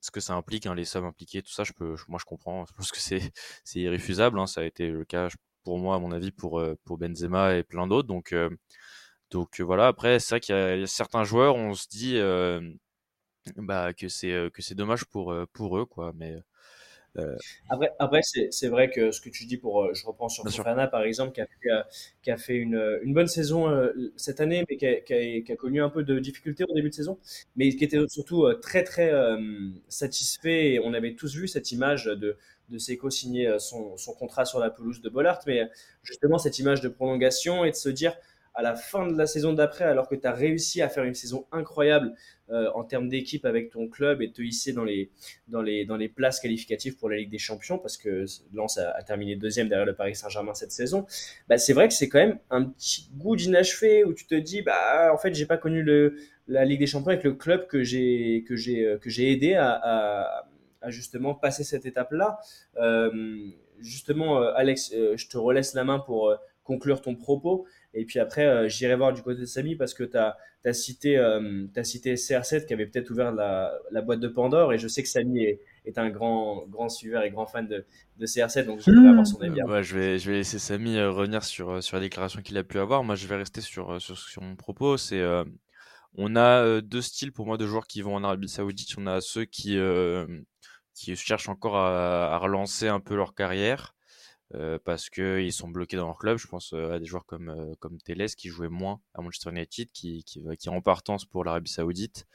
ce que ça implique, hein, les sommes impliquées, tout ça, je peux, moi je comprends. Je pense que c'est c'est irréfusable. Hein, ça a été le cas pour moi, à mon avis, pour pour Benzema et plein d'autres. Donc donc voilà. Après, c'est vrai qu'il y, a certains joueurs, on se dit bah que c'est que c'est dommage pour pour eux quoi. Mais Euh, Après, après c'est vrai que ce que tu dis pour, euh, je reprends sur Fofana par exemple, qui a fait, euh, qui a fait une, une bonne saison cette année, mais qui a, qui, a, connu un peu de difficultés au début de saison, mais qui était surtout très très satisfait. Et on avait tous vu cette image de, de Seco signer son, son, contrat sur la pelouse de Bollard, mais justement cette image de prolongation et de se dire à la fin de la saison d'après, alors que tu as réussi à faire une saison incroyable euh, en termes d'équipe avec ton club et te hisser dans les, dans, les, dans les places qualificatives pour la Ligue des Champions, parce que Lens a, terminé deuxième derrière le Paris Saint-Germain cette saison, bah, c'est vrai que c'est quand même un petit goût d'inachevé où tu te dis, bah, en fait, j'ai pas connu la Ligue des Champions avec le club que j'ai, que j'ai, j'ai aidé à, justement passer cette étape-là. Euh, justement, euh, Alex, je te relaisse la main pour conclure ton propos. Et puis après, euh, j'irai voir du côté de Samy parce que tu as, cité, euh, as cité CR7 qui avait peut-être ouvert la, la, boîte de Pandore. Et je sais que Samy est, est un grand, grand suiveur et grand fan de, de CR7. Donc je vais avoir son avis. Ouais, je, vais, je vais laisser Samy euh, revenir sur, sur la déclaration qu'il a pu avoir. Moi, je vais rester sur, sur, sur mon propos. C'est. on a deux styles pour moi de joueurs qui vont en Arabie Saoudite. On a ceux qui, qui cherchent encore à, à relancer un peu leur carrière euh, parce qu'ils sont bloqués dans leur club. Je pense euh, à des joueurs comme, euh, comme qui jouait moins à Manchester United, qui, qui, qui est en partance pour l'Arabie Saoudite.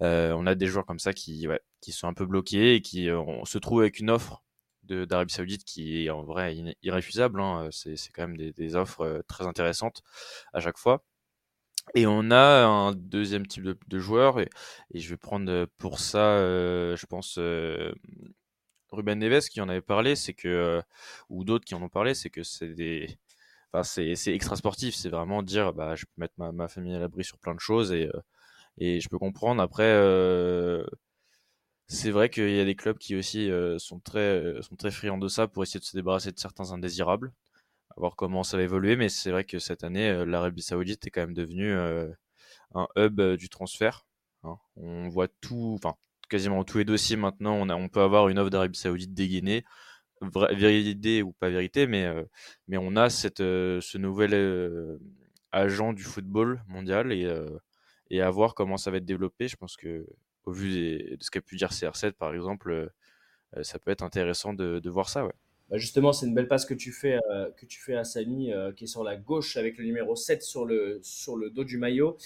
on a des joueurs comme ça qui, qui sont un peu bloqués et qui se trouvent avec une offre d'Arabie Saoudite qui est en vrai irréfusable. Hein. C'est quand même des, offres très intéressantes à chaque fois. Et on a un deuxième type de, de joueur, et, je vais prendre pour ça, je pense, Ruben Neves qui en avait parlé, c'est que, euh, ou d'autres qui en ont parlé, c'est que c'est des. Enfin, c'est extra sportif, c'est vraiment dire bah, je peux mettre ma, ma famille à l'abri sur plein de choses et, euh, et je peux comprendre. Après, euh, c'est vrai qu'il y a des clubs qui aussi sont, très, sont très friands de ça pour essayer de se débarrasser de certains indésirables, à voir comment ça va évoluer. Mais c'est vrai que cette année, l'Arabie Saoudite est quand même devenue un hub du transfert. Hein. On voit tout, enfin, quasiment tous les dossiers maintenant, on, a, on peut avoir une offre d'Arabie Saoudite dégainée, vérité ou pas vérité, mais, euh, mais on a cette, euh, ce nouvel euh, agent du football mondial et, et à voir comment ça va être développé. Je pense que au vu de ce qu'a pu dire CR7 par exemple, ça peut être intéressant de, voir ça. Ouais. Bah justement, c'est une belle passe que tu fais, que tu fais à Samy, qui est sur la gauche avec le numéro 7 sur le, sur le dos du maillot.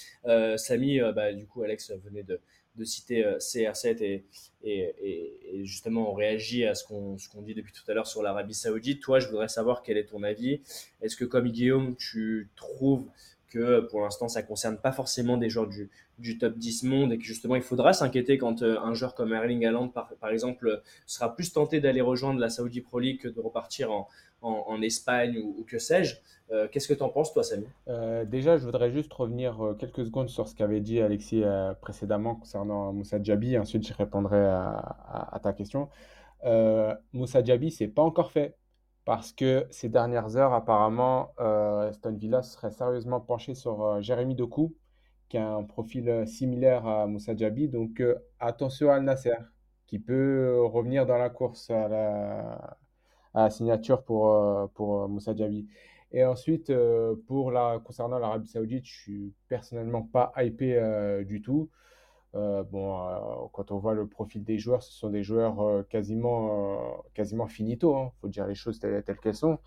Samy, bah, du coup, Alex venait de, de citer euh, CR7 et, justement on réagit à ce qu'on dit depuis tout à l'heure sur l'Arabie Saoudite. Toi, je voudrais savoir quel est ton avis. Est-ce que comme Guillaume, tu trouves que pour l'instant ça concerne pas forcément des joueurs du, du top 10 monde et que justement il faudra s'inquiéter quand euh, un joueur comme Erling Haaland par, par exemple sera plus tenté d'aller rejoindre la Saudi Pro League que de repartir en, en, Espagne ou, que sais-je. Euh, qu'est-ce que tu en penses, toi, Samy? Euh, Déjà, je voudrais juste revenir euh, quelques secondes sur ce qu'avait dit Alexis précédemment concernant Moussa Djabi. Ensuite, je répondrai à, ta question. Moussa Djabi, c'est pas encore fait parce que ces dernières heures, apparemment, Stone Villa serait sérieusement penché sur Jérémy Doku, qui a un profil similaire à Moussa Djabi. Donc, attention à Al Nasser, qui peut revenir dans la course à la signature pour, euh, pour euh, Moussa Diaby. Et ensuite, euh, pour la, concernant l'Arabie Saoudite, je suis personnellement pas hypé du tout. bon, quand on voit le profil des joueurs, ce sont des joueurs quasiment, quasiment finito. Il hein. faut dire les choses telles, qu'elles sont.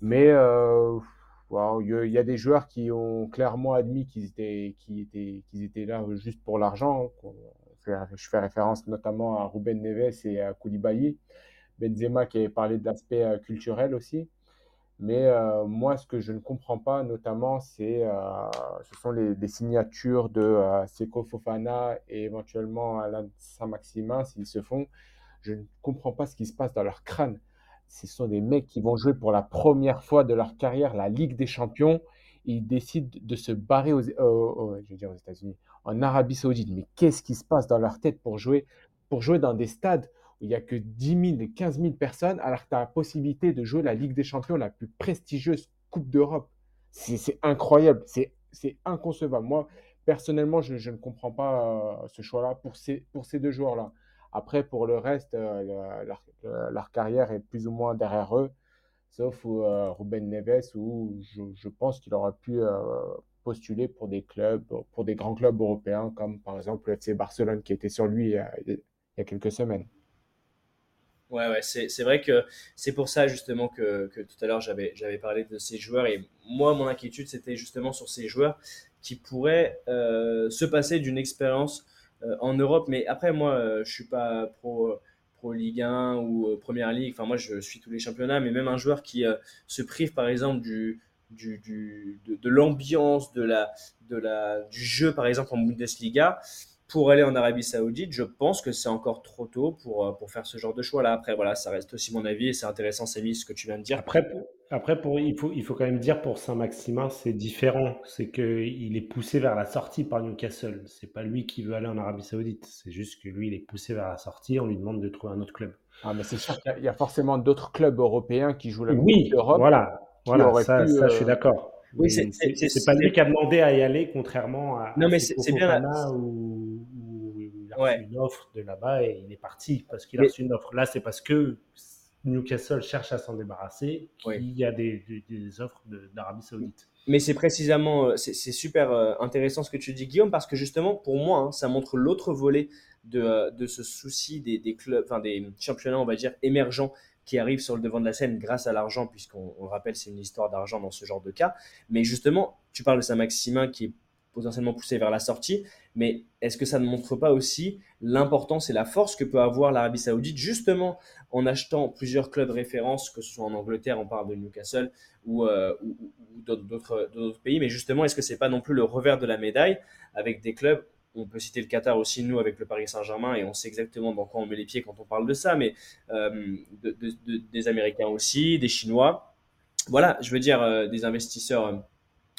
Mais il y, a des joueurs qui ont clairement admis qu'ils étaient, qu'ils étaient, qu'ils étaient là juste pour l'argent. Hein. Je fais référence notamment à Ruben Neves et à Koulibaly. Benzema qui avait parlé de l'aspect euh, culturel aussi. Mais euh, moi, ce que je ne comprends pas, notamment, c'est euh, ce sont les, signatures de Seko Fofana et éventuellement Alain Saint-Maximin, s'ils se font. Je ne comprends pas ce qui se passe dans leur crâne. Ce sont des mecs qui vont jouer pour la première fois de leur carrière la Ligue des Champions. Ils décident de se barrer aux, je veux dire aux États-Unis, en Arabie Saoudite. Mais qu'est-ce qui se passe dans leur tête pour jouer, pour jouer dans des stades il n'y a que 10 000 15 000 personnes, alors que tu as la possibilité de jouer la Ligue des Champions, la plus prestigieuse Coupe d'Europe. C'est incroyable, c'est inconcevable. Moi, personnellement, je, ne comprends pas euh, ce choix-là pour ces, deux joueurs-là. Après, pour le reste, euh, leur, carrière est plus ou moins derrière eux, sauf euh, Ruben Neves, où je, pense qu'il aurait pu postuler pour des clubs, pour des grands clubs européens, comme par exemple le FC Barcelone qui était sur lui il y a quelques semaines. Ouais, ouais, c'est, vrai que c'est pour ça justement que, que tout à l'heure j'avais, parlé de ces joueurs et moi mon inquiétude c'était justement sur ces joueurs qui pourraient euh, se passer d'une expérience euh, en Europe. Mais après moi euh, je suis pas pro, pro Ligue 1 ou euh, Première Ligue, enfin moi je suis tous les championnats, mais même un joueur qui se prive par exemple du, du, du- de, de l'ambiance, de la, de la, du jeu par exemple en Bundesliga pour aller en Arabie Saoudite, je pense que c'est encore trop tôt pour, euh, pour faire ce genre de choix-là. Après, voilà, ça reste aussi mon avis et c'est intéressant, Samy, ce que tu viens de dire. Après, pour- après pour, il faut, il faut quand même dire pour Saint-Maximin, c'est différent. C'est qu'il est poussé vers la sortie par Newcastle. C'est pas lui qui veut aller en Arabie Saoudite. C'est juste que lui, il est poussé vers la sortie. On lui demande de trouver un autre club. Ah, mais c'est sûr qu'il y a- il y, a forcément d'autres clubs européens qui jouent la Coupe Oui, d'Europe voilà. Voilà, ça, pu. ça, je suis euh, d'accord. Oui, c'est- pas lui qui a demandé à y aller, contrairement à, Non, mais c'est bien. Où il a reçu une offre de là-bas et il est parti parce qu'il a Mais- reçu une offre. Là, c'est parce que Newcastle cherche à s'en débarrasser qu'il y a des, des- des offres de- d'Arabie Saoudite. Mais c'est précisément, euh, c'est super euh, intéressant ce que tu dis, Guillaume, parce que justement, pour moi, hein, ça montre l'autre volet de, euh, de ce souci des, des clubs, enfin des championnats, on va dire, émergents qui arrivent sur le devant de la scène grâce à l'argent, puisqu'on on le rappelle, c'est une histoire d'argent dans ce genre de cas. Mais justement, tu parles de Saint-Maximin qui est potentiellement poussé vers la sortie, mais est-ce que ça ne montre pas aussi l'importance et la force que peut avoir l'Arabie Saoudite, justement en achetant plusieurs clubs références, que ce soit en Angleterre, on parle de Newcastle, ou, euh, d'autres- pays. Mais justement, est-ce que c'est pas non plus le revers de la médaille avec des clubs On peut citer le Qatar aussi, nous, avec le Paris Saint-Germain, et on sait exactement dans quoi on met les pieds quand on parle de ça, mais euh, de- de- de- des Américains aussi, des Chinois. Voilà, je veux dire, euh, des investisseurs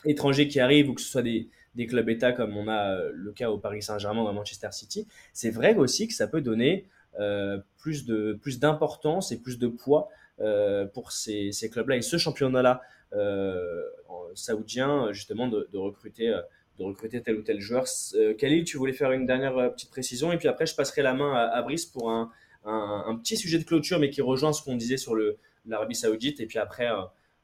étrangers qui arrivent, ou que ce soit des, des clubs États comme on a euh, le cas au Paris Saint-Germain ou à Manchester City. C'est vrai aussi que ça peut donner euh, plus de plus d'importance et plus de poids euh, pour ces, clubs-là et ce championnat-là en- saoudien, justement, de, recruter, de recruter tel ou tel joueur. Khalil, tu voulais faire une dernière petite précision et puis après, je passerai la main à, Brice pour un, un, petit sujet de clôture, mais qui rejoint ce qu'on disait sur l'Arabie Saoudite. Et puis après,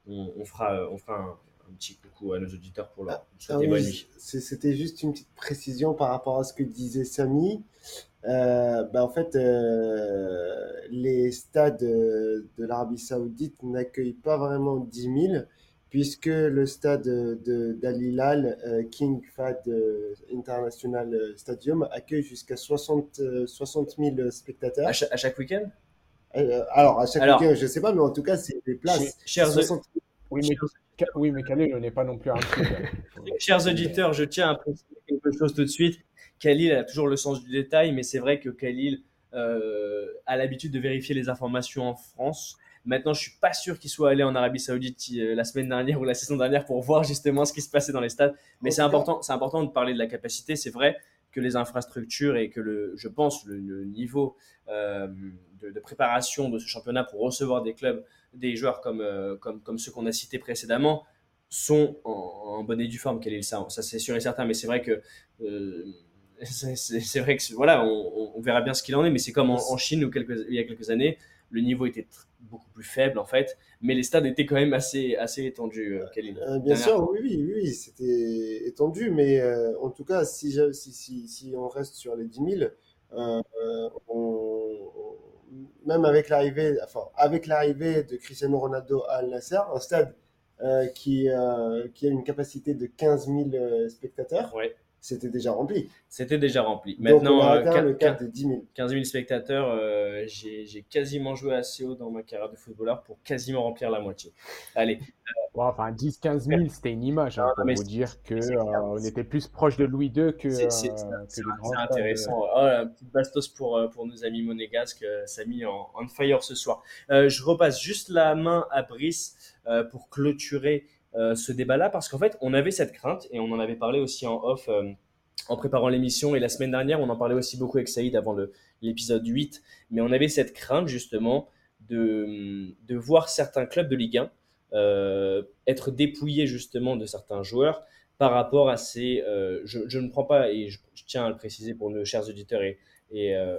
on, fera, on fera un, un petit coucou à nos auditeurs pour leur Ah oui, C'était juste une petite précision par rapport à ce que disait Samy. Euh, bah, en fait, euh, les stades euh, de l'Arabie Saoudite n'accueillent pas vraiment 10 000, puisque le stade de d'Al Hilal, euh, King Fahd euh, International Stadium, accueille jusqu'à 60, euh, 60 000 spectateurs. À, cha- à chaque week-end? Euh, alors, à chaque Alors- week-end, je sais pas, mais en tout cas, c'est des places. Chers- chers- 60 000. Oui, mais, oui, mais Khalil, on n'est pas non plus un. Chers auditeurs, je tiens à préciser quelque chose tout de suite. Khalil a toujours le sens du détail, mais c'est vrai que Khalil euh, a l'habitude de vérifier les informations en France. Maintenant, je suis pas sûr qu'il soit allé en Arabie Saoudite euh, la semaine dernière ou la saison dernière pour voir justement ce qui se passait dans les stades. Mais c'est important, c'est important de parler de la capacité. C'est vrai que les infrastructures et que le, je pense le, le niveau euh, de, de préparation de ce championnat pour recevoir des clubs, des joueurs comme, euh, comme, comme ceux qu'on a cités précédemment, sont en, en bonne et due forme, Khalil. Ça, ça c'est sûr et certain. Mais c'est vrai que euh, c'est vrai que voilà, on, verra bien ce qu'il en est. Mais c'est comme en, en Chine où quelques, il y a quelques années, le niveau était beaucoup plus faible en fait, mais les stades étaient quand même assez, assez étendus, euh, Khalil. Euh, bien sûr, fois. oui, oui, oui, c'était étendu, mais euh, en tout cas, si, si, si, si on reste sur les 10 000, euh, euh, on- on- même avec l'arrivée, enfin, avec l'arrivée de Cristiano Ronaldo à Al Nasser, un stade euh, qui, euh, qui a une capacité de 15 000 euh, spectateurs, c'était déjà rempli. c'était déjà rempli. Donc, Maintenant, on a euh, atteint le cap quin- de 10 000. 15 000 spectateurs, euh, j'ai quasiment joué assez haut dans ma carrière de footballeur pour quasiment remplir la moitié. Allez, Bon, enfin, 10-15 000, c'était une image hein, pour vous dire clair. euh, on était plus proche de Louis II que, c'est euh, des intéressant. Oh, la petite bastos pour, euh, pour nos amis monégasques, euh, Samy en on fire ce soir. Euh, je repasse juste la main à Brice euh, pour clôturer euh, ce débat-là, parce qu'en fait, on avait cette crainte, et on en avait parlé aussi en off euh, en préparant l'émission, et la semaine dernière, on en parlait aussi beaucoup avec Saïd avant l'épisode 8, mais on avait cette crainte justement de, voir certains clubs de Ligue 1 euh, être dépouillés justement de certains joueurs par rapport à ces... euh, je, ne prends pas, et je, tiens à le préciser pour nos chers auditeurs euh,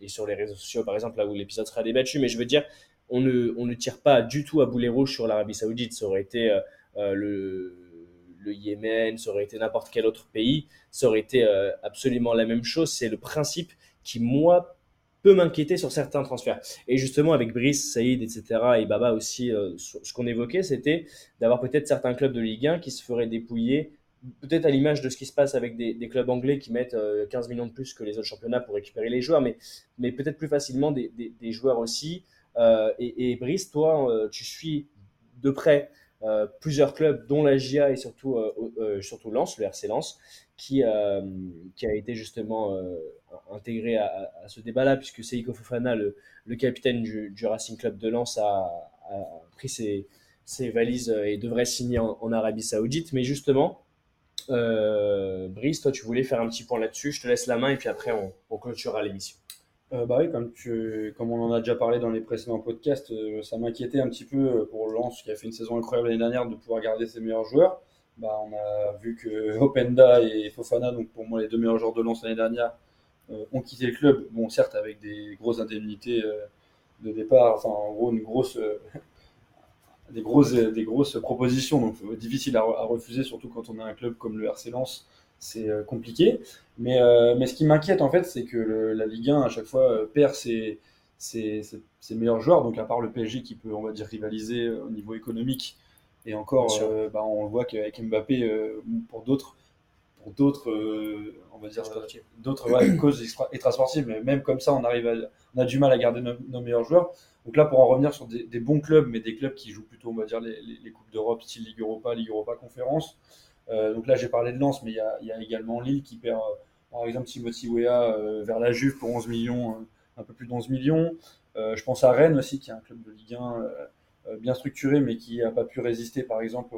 et sur les réseaux sociaux, par exemple, là où l'épisode sera débattu, mais je veux dire, on ne, tire pas du tout à boulet rouge sur l'Arabie Saoudite. Ça aurait été euh, euh, le, Yémen, ça aurait été n'importe quel autre pays, ça aurait été euh, absolument la même chose. C'est le principe qui, moi, peut m'inquiéter sur certains transferts. Et justement, avec Brice, Saïd, etc., et Baba aussi, ce qu'on évoquait, c'était d'avoir peut-être certains clubs de Ligue 1 qui se feraient dépouiller peut-être à l'image de ce qui se passe avec des, clubs anglais qui mettent 15 millions de plus que les autres championnats pour récupérer les joueurs, mais, peut-être plus facilement des joueurs aussi. Et, et, Brice, toi, tu suis de près euh, plusieurs clubs, dont la GIA et surtout, euh, euh, surtout Lens, le RC Lens, qui, a été justement intégré à, ce débat-là, puisque Seiko Fofana, le, capitaine du, Racing Club de Lens, a, pris ses, ses, valises et devrait signer en, Arabie Saoudite. Mais justement, Brice, toi, tu voulais faire un petit point là-dessus. Je te laisse la main et puis après, on clôturera l'émission. Euh, bah oui, comme, tu, comme on en a déjà parlé dans les précédents podcasts, euh, ça m'inquiétait un petit peu euh, pour Lens, qui a fait une saison incroyable l'année dernière, de pouvoir garder ses meilleurs joueurs. Bah, on a vu que Openda et Fofana, donc pour moi les deux meilleurs joueurs de Lens l'année dernière, ont quitté le club. Bon, certes, avec des grosses indemnités de départ, enfin en gros, une grosse, des, grosses, des grosses propositions, donc difficile à, à, refuser, surtout quand on a un club comme le RC Lens c'est euh, compliqué. Mais, euh, mais ce qui m'inquiète, en fait, c'est que la Ligue 1, à chaque fois, euh, perd ses, ses, meilleurs joueurs. Donc, à part le PSG qui peut, on va dire, rivaliser au niveau économique. Et encore, bah, on voit qu'avec Mbappé, pour d'autres, d'autres, on va dire, d'autres causes extra-sportives, mais même comme ça, on arrive à, on a du mal à garder nos, meilleurs joueurs. Donc là, pour en revenir sur des, bons clubs, mais des clubs qui jouent plutôt, on va dire, les, les coupes d'Europe, style Ligue Europa, Ligue Europa Conférence, donc là, j'ai parlé de Lens, mais il y a, également Lille qui perd, euh, par exemple, Timothy Weah euh, vers la Juve pour 11 millions, un peu plus de 11 millions. je pense à Rennes aussi, qui est un club de Ligue 1 bien structuré, mais qui n'a pas pu résister, par exemple,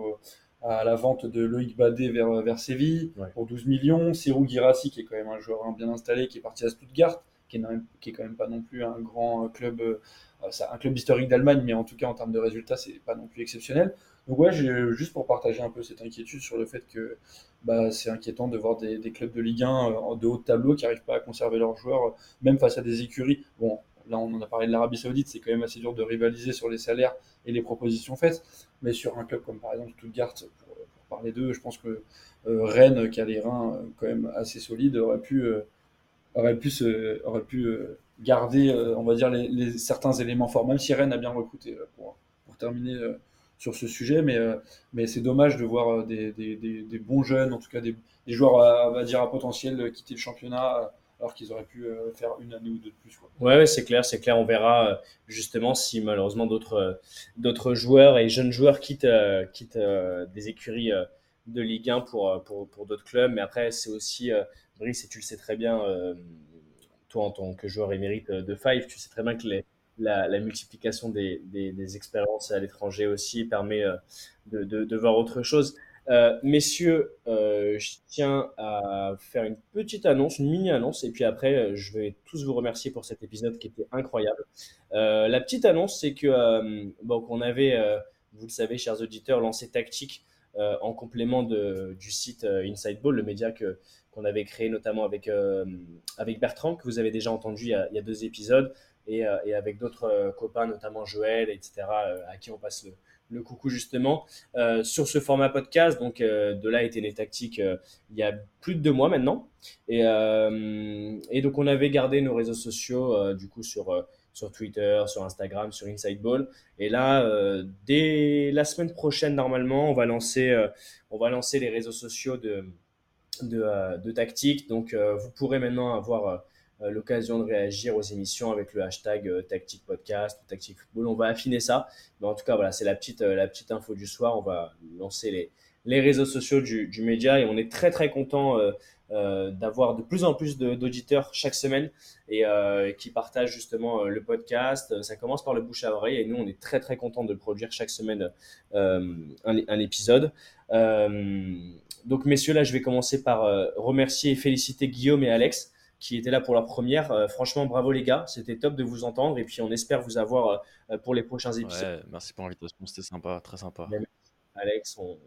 à la vente de Loïc Badet vers, vers Séville pour 12 millions. Serou Girassi, qui est quand même un joueur bien installé, qui est parti à Stuttgart, qui est, quand même pas non plus un grand club, un club historique d'Allemagne, mais en tout cas en termes de résultats, c'est pas non plus exceptionnel. Donc ouais, juste pour partager un peu cette inquiétude sur le fait que bah, c'est inquiétant de voir des, clubs de Ligue 1 euh, de haut tableau qui n'arrivent pas à conserver leurs joueurs, euh, même face à des écuries. Bon, là on en a parlé de l'Arabie Saoudite, c'est quand même assez dur de rivaliser sur les salaires et les propositions faites, mais sur un club comme par exemple Stuttgart, pour, parler d'eux, je pense que euh, Rennes, qui a les reins quand même assez solides, aurait pu, aurait pu, aurait pu garder, on va dire, les, certains éléments forts, même si Rennes a bien recruté pour, pour terminer sur ce sujet, mais, euh, mais c'est dommage de voir euh, des, des, des, bons jeunes, en tout cas des, joueurs à, dire, à potentiel quitter le championnat euh, alors qu'ils auraient pu faire une année ou deux de plus. Quoi. Ouais, c'est clair, c'est clair. On verra justement si malheureusement d'autres d'autres joueurs et jeunes joueurs quittent, quittent des écuries de Ligue 1 pour, pour, pour d'autres clubs. Mais après, c'est aussi, Brice, et tu le sais très bien, toi en tant que joueur émérite de Five, tu sais très bien que la, multiplication des, expériences à l'étranger aussi permet euh, de, voir autre chose. Euh, messieurs, euh, je tiens à faire une petite annonce, une mini-annonce, et puis après, je vais tous vous remercier pour cet épisode qui était incroyable. la petite annonce, c'est que bon, qu'on avait, vous le savez, chers auditeurs, lancé Tactique en complément de, du site Inside Ball, le média que qu'on avait créé notamment avec, avec Bertrand, que vous avez déjà entendu il y a, deux épisodes. Euh, et, avec d'autres euh, copains, notamment Joël, etc., euh, à qui on passe le, coucou justement, sur ce format podcast. Donc, de là étaient les tactiques il y a plus de deux mois maintenant. Et, et donc, on avait gardé nos réseaux sociaux, du coup, sur, sur Twitter, sur Instagram, sur Inside Ball. Et là, dès la semaine prochaine, normalement, on va lancer, on va lancer les réseaux sociaux de, de, de tactique. Donc, vous pourrez maintenant avoir euh, l'occasion de réagir aux émissions avec le hashtag euh, Tactique Podcast ou Tactique Football. On va affiner ça. Mais en tout cas, voilà, c'est la petite, euh, la petite info du soir. On va lancer les, les réseaux sociaux du, du, média et on est très très content d'avoir de plus en plus d'auditeurs chaque semaine et qui partagent justement le podcast. Ça commence par le bouche à oreille et nous on est très très content de produire chaque semaine un, un, épisode. donc messieurs, là je vais commencer par remercier et féliciter Guillaume et Alex qui étaient là pour la première. Euh, franchement, bravo les gars, c'était top de vous entendre et puis on espère vous avoir euh, pour les prochains épisodes. merci pour l'invitation, c'était sympa, très sympa. Alex, on,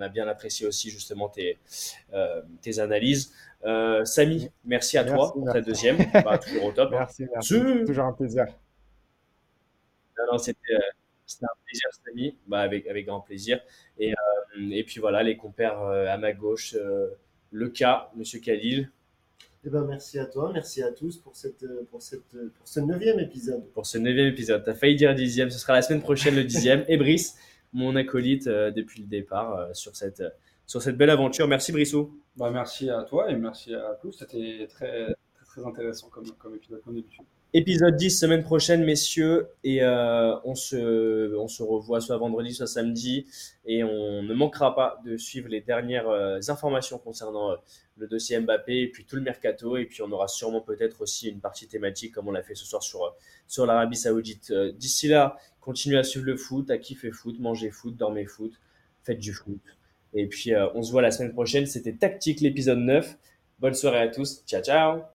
a bien apprécié aussi justement tes, euh, tes analyses. Samy, merci à toi pour ta deuxième, bah, toujours au top. Merci, merci. toujours un plaisir. c'était un plaisir, Samy, bah, avec, avec grand plaisir. Et, et puis voilà, les compères à ma gauche, le cas, Monsieur Khalil, Eh ben, merci à toi, merci à tous pour, cette, pour, cette, pour ce neuvième épisode. Pour ce neuvième épisode. Tu as failli dire dixième, ce sera la semaine prochaine le dixième. Et Brice, mon acolyte euh, depuis le départ euh, sur, cette, sur cette belle aventure. Merci Brissou. Bah, merci à toi et merci à tous. C'était très, très, très intéressant comme, comme épisode, comme d'habitude. Épisode 10 semaine prochaine, messieurs, et euh, on, se, on se revoit soit vendredi, soit samedi, et on ne manquera pas de suivre les dernières euh, informations concernant euh, le dossier Mbappé, et puis tout le mercato, et puis on aura sûrement peut-être aussi une partie thématique, comme on l'a fait ce soir sur, sur l'Arabie Saoudite. D'ici là, continuez à suivre le foot, à kiffer foot, manger foot, dormez foot, faites du foot. Et puis on se voit la semaine prochaine, c'était Tactique l'épisode 9. Bonne soirée à tous, ciao ciao